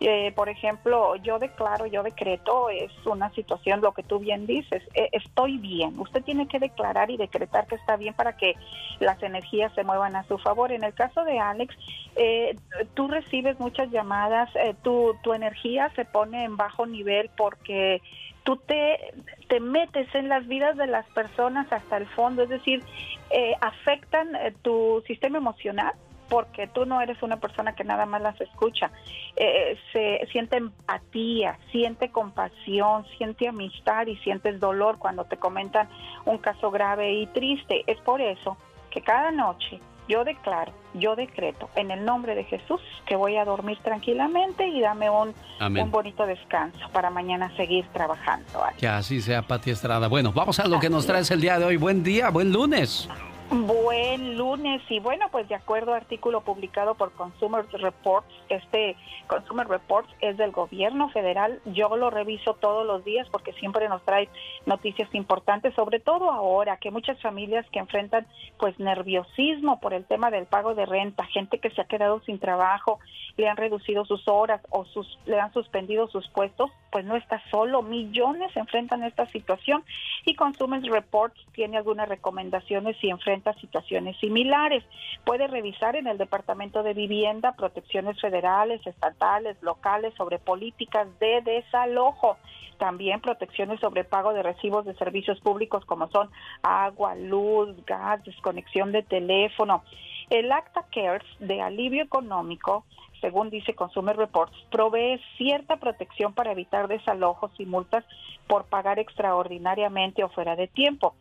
Eh, por ejemplo, yo declaro, yo decreto, es una situación, lo que tú bien dices, eh, estoy bien. Usted tiene que declarar y decretar que está bien para que las energías se muevan a su favor. En el caso de Alex, eh, tú recibes muchas llamadas, tu, tu energía se pone en bajo nivel porque tú te, te metes en las vidas de las personas hasta el fondo, es decir, eh, afectan eh, tu sistema emocional porque tú no eres una persona que nada más las escucha. Eh, se siente empatía, siente compasión, siente amistad y sientes dolor cuando te comentan un caso grave y triste. Es por eso que cada noche yo declaro, yo decreto en el nombre de Jesús que voy a dormir tranquilamente y dame un, un bonito descanso para mañana seguir trabajando. Que así sea, Pati Estrada. Bueno, vamos a lo que nos traes el día de hoy. Buen día, buen lunes. Buen lunes. Y bueno, pues de acuerdo a artículo publicado por Consumer Reports, este Consumer Reports es del gobierno federal, yo lo reviso todos los días porque siempre nos trae noticias importantes, sobre todo ahora que muchas familias que enfrentan pues nerviosismo por el tema del pago de renta, gente que se ha quedado sin trabajo, le han reducido sus horas o sus, le han suspendido sus puestos, pues no está solo, millones enfrentan esta situación y Consumer Reports tiene algunas recomendaciones si enfrentan situaciones similares. Puede revisar en el Departamento de Vivienda protecciones federales, estatales, locales sobre políticas de desalojo. También protecciones sobre pago de recibos de servicios públicos como son agua, luz, gas, desconexión de teléfono. El Acta CARES de alivio económico según dice Consumer Reports, provee cierta protección para evitar desalojos y multas por pagar extraordinariamente o fuera de tiempo.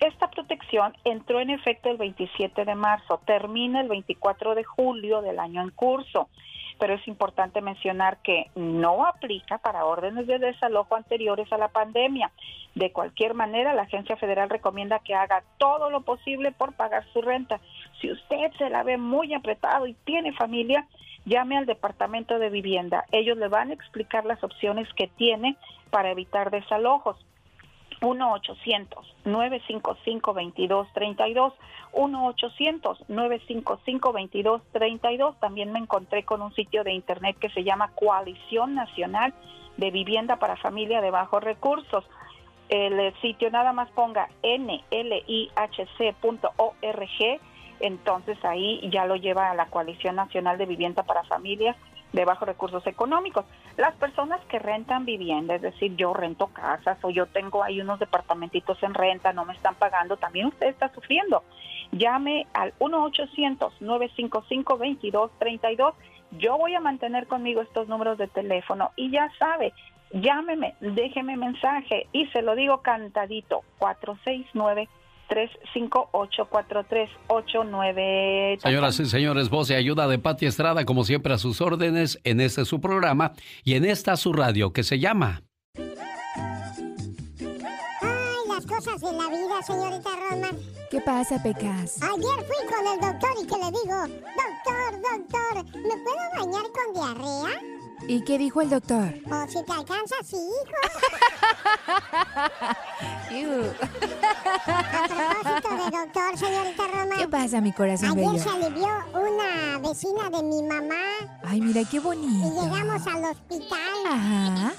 Esta protección entró en efecto el 27 de marzo, termina el 24 de julio del año en curso, pero es importante mencionar que no aplica para órdenes de desalojo anteriores a la pandemia. De cualquier manera, la agencia federal recomienda que haga todo lo posible por pagar su renta. Si usted se la ve muy apretado y tiene familia, llame al Departamento de Vivienda. Ellos le van a explicar las opciones que tiene para evitar desalojos. 1-800-955-2232. 1-800-955-2232. También me encontré con un sitio de internet que se llama Coalición Nacional de Vivienda para Familia de Bajos Recursos. El sitio nada más ponga nlihc.org entonces ahí ya lo lleva a la Coalición Nacional de Vivienda para Familias de bajos recursos económicos. Las personas que rentan vivienda, es decir, yo rento casas o yo tengo ahí unos departamentitos en renta, no me están pagando, también usted está sufriendo. Llame al 1-800-955-2232. Yo voy a mantener conmigo estos números de teléfono y ya sabe, llámeme, déjeme mensaje y se lo digo cantadito, 469 358-4389. Señoras y señores, voz y ayuda de Pati Estrada, como siempre, a sus órdenes en este su programa y en esta su radio que se llama. Señorita Roma. ¿Qué pasa, Pecas? Ayer fui con el doctor y que le digo, doctor, doctor, ¿me puedo bañar con diarrea? ¿Y qué dijo el doctor? Oh, si te alcanza, sí, hijo. A propósito de doctor, señorita Roma. ¿Qué pasa, mi corazón Ayer bello? se alivió una vecina de mi mamá. Ay, mira qué bonito. Y llegamos al hospital. Ajá.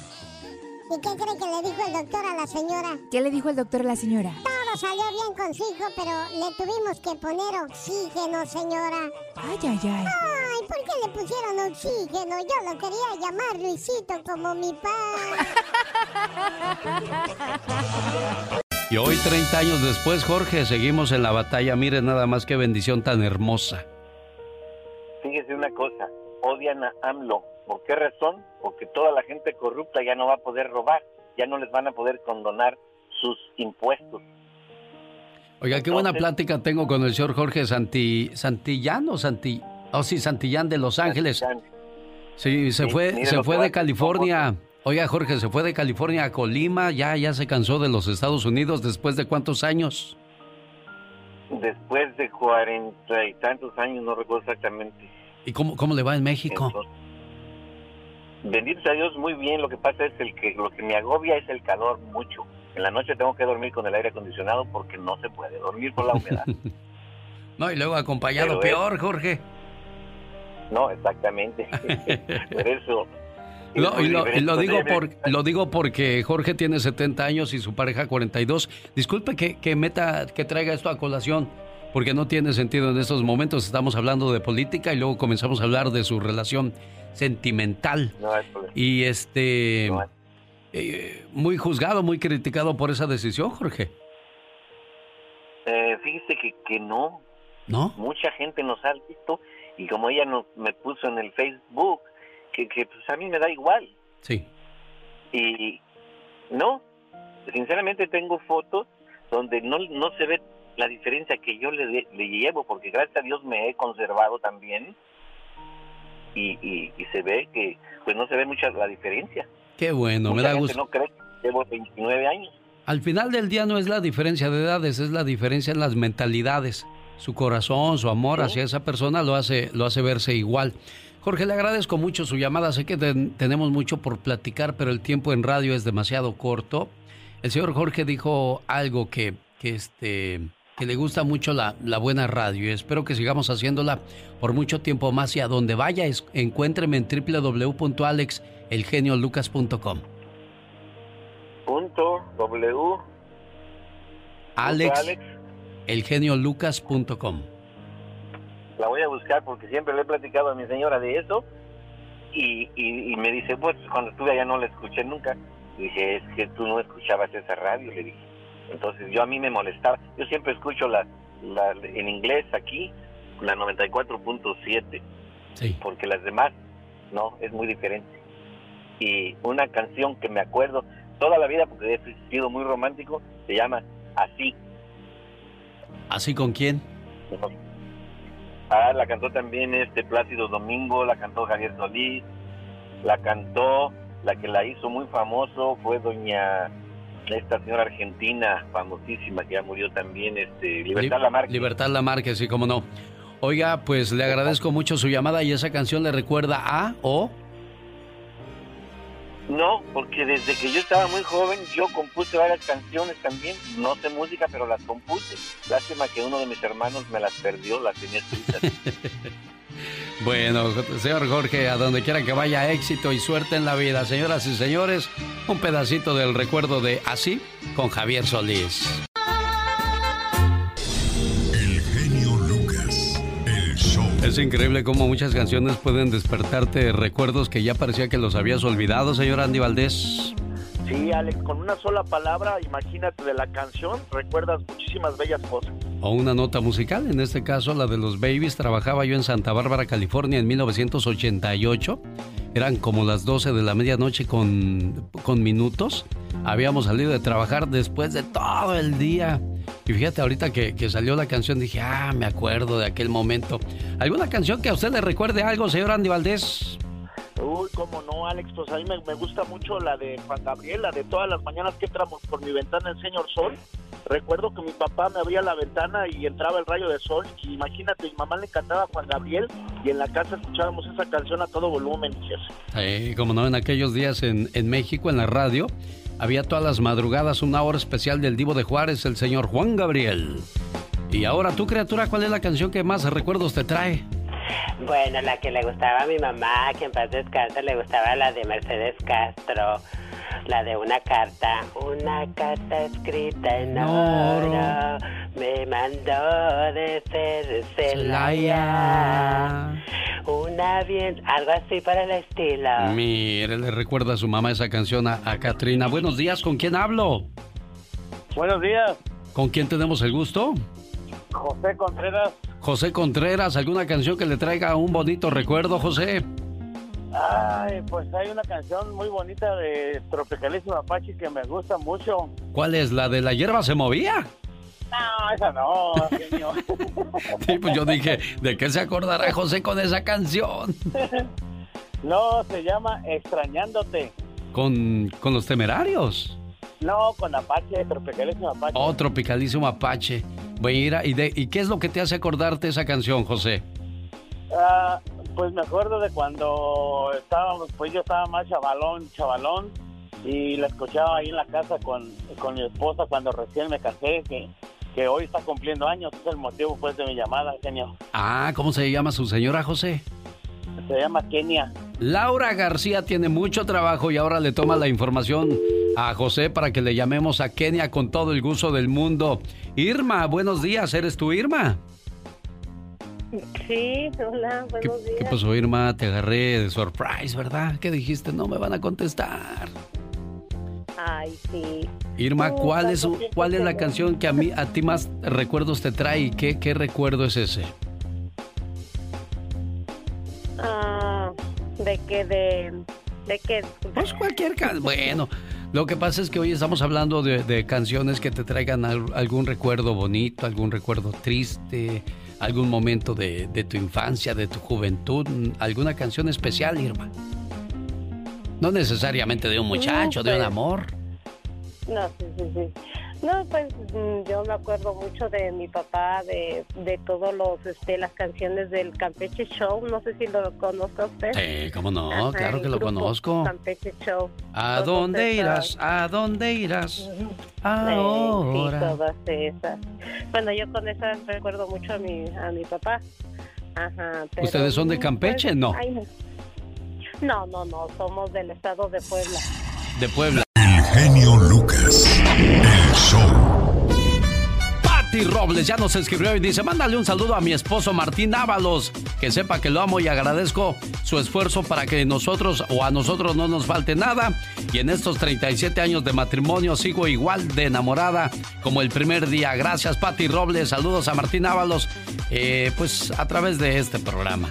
¿Y qué cree que le dijo el doctor a la señora? ¿Qué le dijo el doctor a la señora? Todo salió bien con su hijo, pero le tuvimos que poner oxígeno, señora. Ay, ay, ay. Ay, ¿por qué le pusieron oxígeno? Yo lo quería llamar Luisito como mi padre. Y hoy, 30 años después, Jorge, seguimos en la batalla. Mire nada más qué bendición tan hermosa. Fíjese una cosa, odian a AMLO. ¿Por qué razón? Porque toda la gente corrupta ya no va a poder robar, ya no les van a poder condonar sus impuestos. Oiga, qué buena plática tengo con el señor Jorge Santi, Santillán o Santi, oh sí, Santillán de Los Ángeles. Sí, se Sí, fue, se fue de California. Oiga, Jorge, se fue de California a Colima, ya, ya se cansó de los Estados Unidos después de cuántos años. Después de cuarenta y tantos años, no recuerdo exactamente. ¿Y cómo, cómo le va en México? Entonces, bendito sea Dios, muy bien. Lo que pasa es el que lo que me agobia es el calor mucho. En la noche tengo que dormir con el aire acondicionado porque no se puede dormir por la humedad. No, y luego acompañado Pero es- peor, Jorge. no, exactamente. por eso. es Lo, lo, lo digo por, lo digo porque Jorge tiene 70 años y su pareja 42. Disculpe que, que meta, que traiga esto a colación, porque no tiene sentido en estos momentos. Estamos hablando de política y luego comenzamos a hablar de su relación sentimental. No hay problema. Y este eh, muy juzgado, muy criticado por esa decisión, Jorge. Eh, fíjese que, que no. ¿No? Mucha gente nos ha visto y como ella nos, me puso en el Facebook, que, que pues a mí me da igual. Sí. Y no, sinceramente tengo fotos donde no, no se ve la diferencia que yo le, le llevo, porque gracias a Dios me he conservado también y, y, y se ve que pues no se ve mucha la diferencia. Qué bueno, me da gusto. no cree que llevo 29 años. Al final del día no es la diferencia de edades, es la diferencia en las mentalidades. Su corazón, su amor hacia esa persona lo hace, lo hace verse igual. Jorge, le agradezco mucho su llamada. Sé que ten- tenemos mucho por platicar, pero el tiempo en radio es demasiado corto. El señor Jorge dijo algo que, que, este, que le gusta mucho la, la buena radio y espero que sigamos haciéndola por mucho tiempo más y a donde vaya, es- encuéntreme en www.alexelgeniolucas.com. Punto W. Alex, Alex elgeniolucas.com. La voy a buscar porque siempre le he platicado a mi señora de eso y, y, me dice, pues cuando estuve allá no la escuché nunca. Y dije, es que tú no escuchabas esa radio, le dije. Entonces yo a mí me molestaba. Yo siempre escucho la, la en inglés aquí, la 94.7. Sí. Porque las demás, no, es muy diferente. Y una canción que me acuerdo toda la vida, porque he sido muy romántico, se llama Así. ¿Así con quién? Ah, la cantó también este Plácido Domingo, la cantó Javier Solís, la cantó, la que la hizo muy famoso fue doña esta señora argentina famosísima que ya murió también, este Libertad Lamarque. Libertad Lamarque, sí, cómo no. Oiga, pues le agradezco mucho su llamada y esa canción le recuerda a o no, porque desde que yo estaba muy joven yo compuse varias canciones también. No sé música, pero las compuse. Lástima que uno de mis hermanos me las perdió, las tenía escritas. bueno, señor Jorge, a donde quiera que vaya, éxito y suerte en la vida. Señoras y señores, un pedacito del recuerdo de Así con Javier Solís. Es increíble cómo muchas canciones pueden despertarte recuerdos que ya parecía que los habías olvidado, señor Andy Valdés. Sí, Alex, con una sola palabra, imagínate de la canción, recuerdas muchísimas bellas cosas. O una nota musical, en este caso la de los Babies. Trabajaba yo en Santa Bárbara, California, en 1988. Eran como las 12 de la medianoche con, con minutos. Habíamos salido de trabajar después de todo el día y fíjate, ahorita que, salió la canción dije, ah, me acuerdo de aquel momento. ¿Alguna canción que a usted le recuerde algo, señor Andy Valdés? Uy, cómo no, Alex, pues a mí me, gusta mucho la de Juan Gabriel, la de todas las mañanas que entramos por mi ventana el señor sol. Recuerdo que mi papá me abría la ventana y entraba el rayo de sol. Y imagínate, mi mamá le encantaba Juan Gabriel y en la casa escuchábamos esa canción a todo volumen. Sí, como no, en aquellos días en, en México, en la radio, había todas las madrugadas una hora especial del Divo de Juárez, el señor Juan Gabriel. Y ahora tú, criatura, ¿cuál es la canción que más recuerdos te trae? Bueno, la que le gustaba a mi mamá, que en paz descanse, le gustaba la de Mercedes Castro, la de una carta, una carta escrita en oro, me mandó de ser Celaya. Una bien, algo así para el estilo. Mire, le recuerda a su mamá esa canción a, a Katrina. Buenos días, ¿con quién hablo? Buenos días. ¿Con quién tenemos el gusto? José Contreras. José Contreras, ¿alguna canción que le traiga un bonito recuerdo, José? Ay, pues hay una canción muy bonita de Tropicalísimo Apache que me gusta mucho. ¿Cuál es? ¿La de la hierba se movía? No, esa no, genio. sí, pues yo dije, ¿de qué se acordará José con esa canción? no, se llama Extrañándote. ¿Con, con los temerarios? No, con Apache, Tropicalísimo Apache. Oh, Tropicalísimo Apache. Bueno, ¿y, de, ¿y qué es lo que te hace acordarte esa canción, José? Ah, pues me acuerdo de cuando estábamos, pues yo estaba más chavalón, chavalón, y la escuchaba ahí en la casa con, con mi esposa cuando recién me casé, que, que hoy está cumpliendo años, es el motivo pues de mi llamada, genio. Ah, ¿cómo se llama su señora José? Se llama Kenia. Laura García tiene mucho trabajo y ahora le toma la información a José para que le llamemos a Kenia con todo el gusto del mundo. Irma, buenos días, ¿eres tú Irma? Sí, hola, buenos días. ¿Qué pasó Irma? Te agarré de surprise, ¿verdad? ¿Qué dijiste? No me van a contestar. Ay, sí. Irma, ¿cuál es, cuál es la canción que a mí, a ti más recuerdos te trae y qué, qué recuerdo es ese? Ah, de que de, de que. Pues cualquier canción. Bueno, lo que pasa es que hoy estamos hablando de, canciones que te traigan algún recuerdo bonito, algún recuerdo triste, algún momento de, de, tu infancia, de tu juventud, alguna canción especial, Irma. No necesariamente de un muchacho, de un amor. No, sí, sí, sí. No, pues mm, yo me acuerdo mucho de mi papá, de, de todos los, este, las canciones del Campeche Show. No sé si lo conozco usted. Sí, cómo no, claro que lo conozco. Campeche Show. ¿A dónde irás? ¿A dónde irás? Ahora. Sí, todas esas. Bueno, yo con esas recuerdo mucho a mi, a mi papá. Ajá. ¿Ustedes son de pues, Campeche? no. no, no, no, somos del estado de Puebla. De Puebla. El genio show. Patti Robles ya nos escribió y dice, mándale un saludo a mi esposo Martín Ábalos, que sepa que lo amo y agradezco su esfuerzo para que nosotros o a nosotros no nos falte nada. Y en estos 37 años de matrimonio sigo igual de enamorada como el primer día. Gracias Patti Robles, saludos a Martín Ábalos, eh, pues a través de este programa.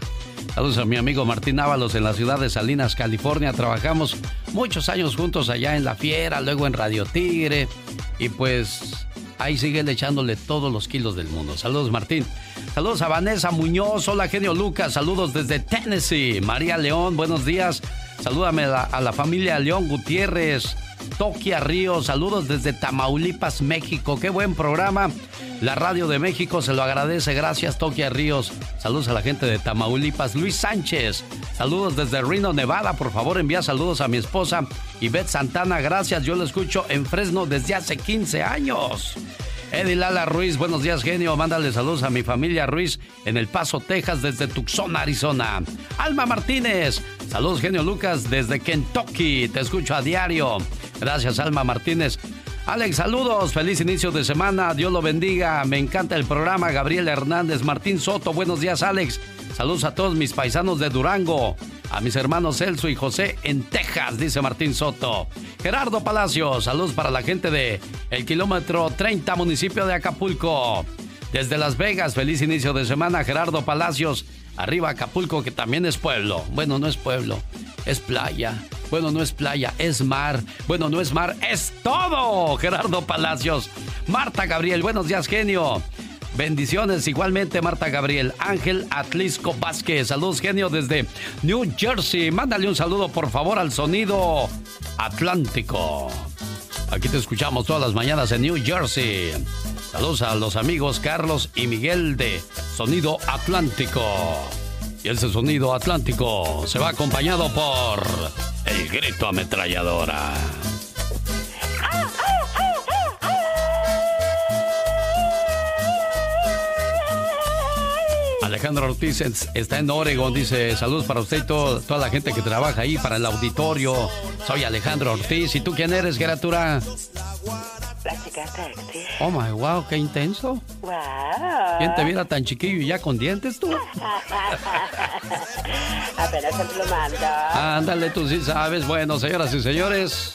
Saludos a mi amigo Martín Ábalos en la ciudad de Salinas, California. Trabajamos muchos años juntos allá en La Fiera, luego en Radio Tigre. Y pues ahí sigue echándole todos los kilos del mundo. Saludos Martín. Saludos a Vanessa Muñoz. Hola genio Lucas. Saludos desde Tennessee. María León, buenos días. Salúdame a la, familia León Gutiérrez. Tokia Río, saludos desde Tamaulipas, México. Qué buen programa. La Radio de México se lo agradece. Gracias, Tokia Ríos. Saludos a la gente de Tamaulipas. Luis Sánchez. Saludos desde Reno, Nevada. Por favor, envía saludos a mi esposa Ivette Santana. Gracias. Yo lo escucho en Fresno desde hace 15 años. Eddie Lala Ruiz, buenos días, genio. Mándale saludos a mi familia Ruiz en El Paso, Texas, desde Tucson, Arizona. Alma Martínez, saludos, genio Lucas, desde Kentucky. Te escucho a diario. Gracias, Alma Martínez. Alex, saludos, feliz inicio de semana, Dios lo bendiga, me encanta el programa, Gabriel Hernández, Martín Soto, buenos días Alex, saludos a todos mis paisanos de Durango, a mis hermanos Celso y José en Texas, dice Martín Soto. Gerardo Palacios, saludos para la gente de el kilómetro 30, municipio de Acapulco. Desde Las Vegas, feliz inicio de semana, Gerardo Palacios. Arriba Acapulco, que también es pueblo. Bueno, no es pueblo, es playa. Bueno, no es playa, es mar. Bueno, no es mar, es todo. Gerardo Palacios. Marta Gabriel, buenos días, genio. Bendiciones igualmente, Marta Gabriel. Ángel Atlisco Vázquez. Saludos, genio, desde New Jersey. Mándale un saludo, por favor, al sonido Atlántico. Aquí te escuchamos todas las mañanas en New Jersey. Saludos a los amigos Carlos y Miguel de Sonido Atlántico. Y ese sonido atlántico se va acompañado por el grito ametralladora. Alejandro Ortiz está en Oregon, dice saludos para usted y toda la gente que trabaja ahí, para el auditorio. Soy Alejandro Ortiz. ¿Y tú quién eres, criatura? La chica sexy. Oh my wow, qué intenso. Wow. ¿Quién te viera tan chiquillo y ya con dientes tú? Apenas emplumando. Ándale, tú sí sabes. Bueno, señoras y señores.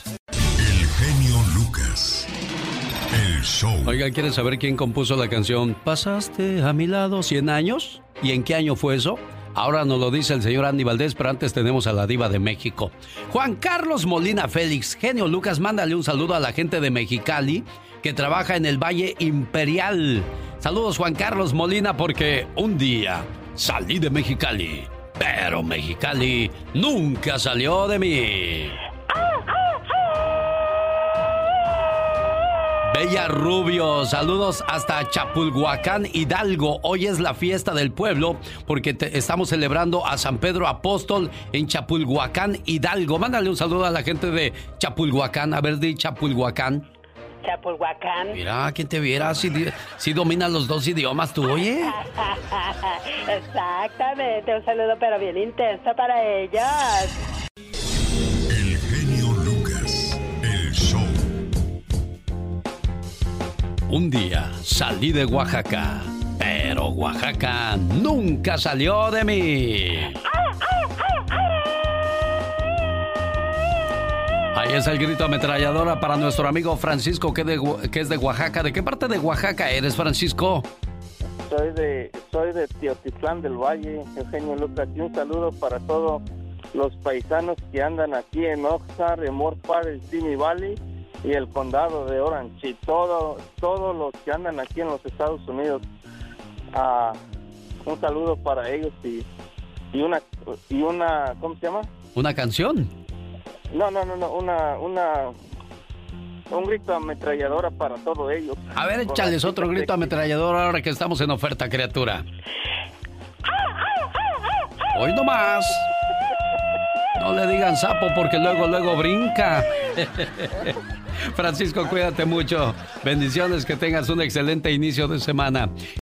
Show. Oiga, ¿quieren saber quién compuso la canción Pasaste a mi lado 100 años? ¿Y en qué año fue eso? Ahora nos lo dice el señor Andy Valdés, pero antes tenemos a la diva de México. Juan Carlos Molina Félix, genio Lucas, mándale un saludo a la gente de Mexicali que trabaja en el Valle Imperial. Saludos Juan Carlos Molina porque un día salí de Mexicali, pero Mexicali nunca salió de mí. Bella Rubio, saludos hasta Chapulhuacán, Hidalgo. Hoy es la fiesta del pueblo porque estamos celebrando a San Pedro Apóstol en Chapulhuacán, Hidalgo. Mándale un saludo a la gente de Chapulhuacán. A ver, di Chapulhuacán. Chapulhuacán. Mira, ¿quién te viera? Si, si dominas los dos idiomas, tú, oye. Exactamente, un saludo pero bien intenso para ellos. Un día salí de Oaxaca, pero Oaxaca nunca salió de mí. Ahí es el grito ametralladora para nuestro amigo Francisco, que, es de Oaxaca. ¿De qué parte de Oaxaca eres, Francisco? Soy de, soy de Teotitlán del Valle, Eugenio Lucas. Y un saludo para todos los paisanos que andan aquí en Oxnard, en Morpar, en Simi Valley y el condado de Orange y todo, todos los que andan aquí en los Estados Unidos. Ah, un saludo para ellos y, y una y una ¿cómo se llama? Una canción. No, no, no, no, una una un grito ametralladora para todos ellos. A ver, échales otro grito ametrallador ahora que estamos en oferta, criatura. Hoy no más. No le digan sapo porque luego, luego brinca. Francisco, cuídate mucho. Bendiciones, que tengas un excelente inicio de semana.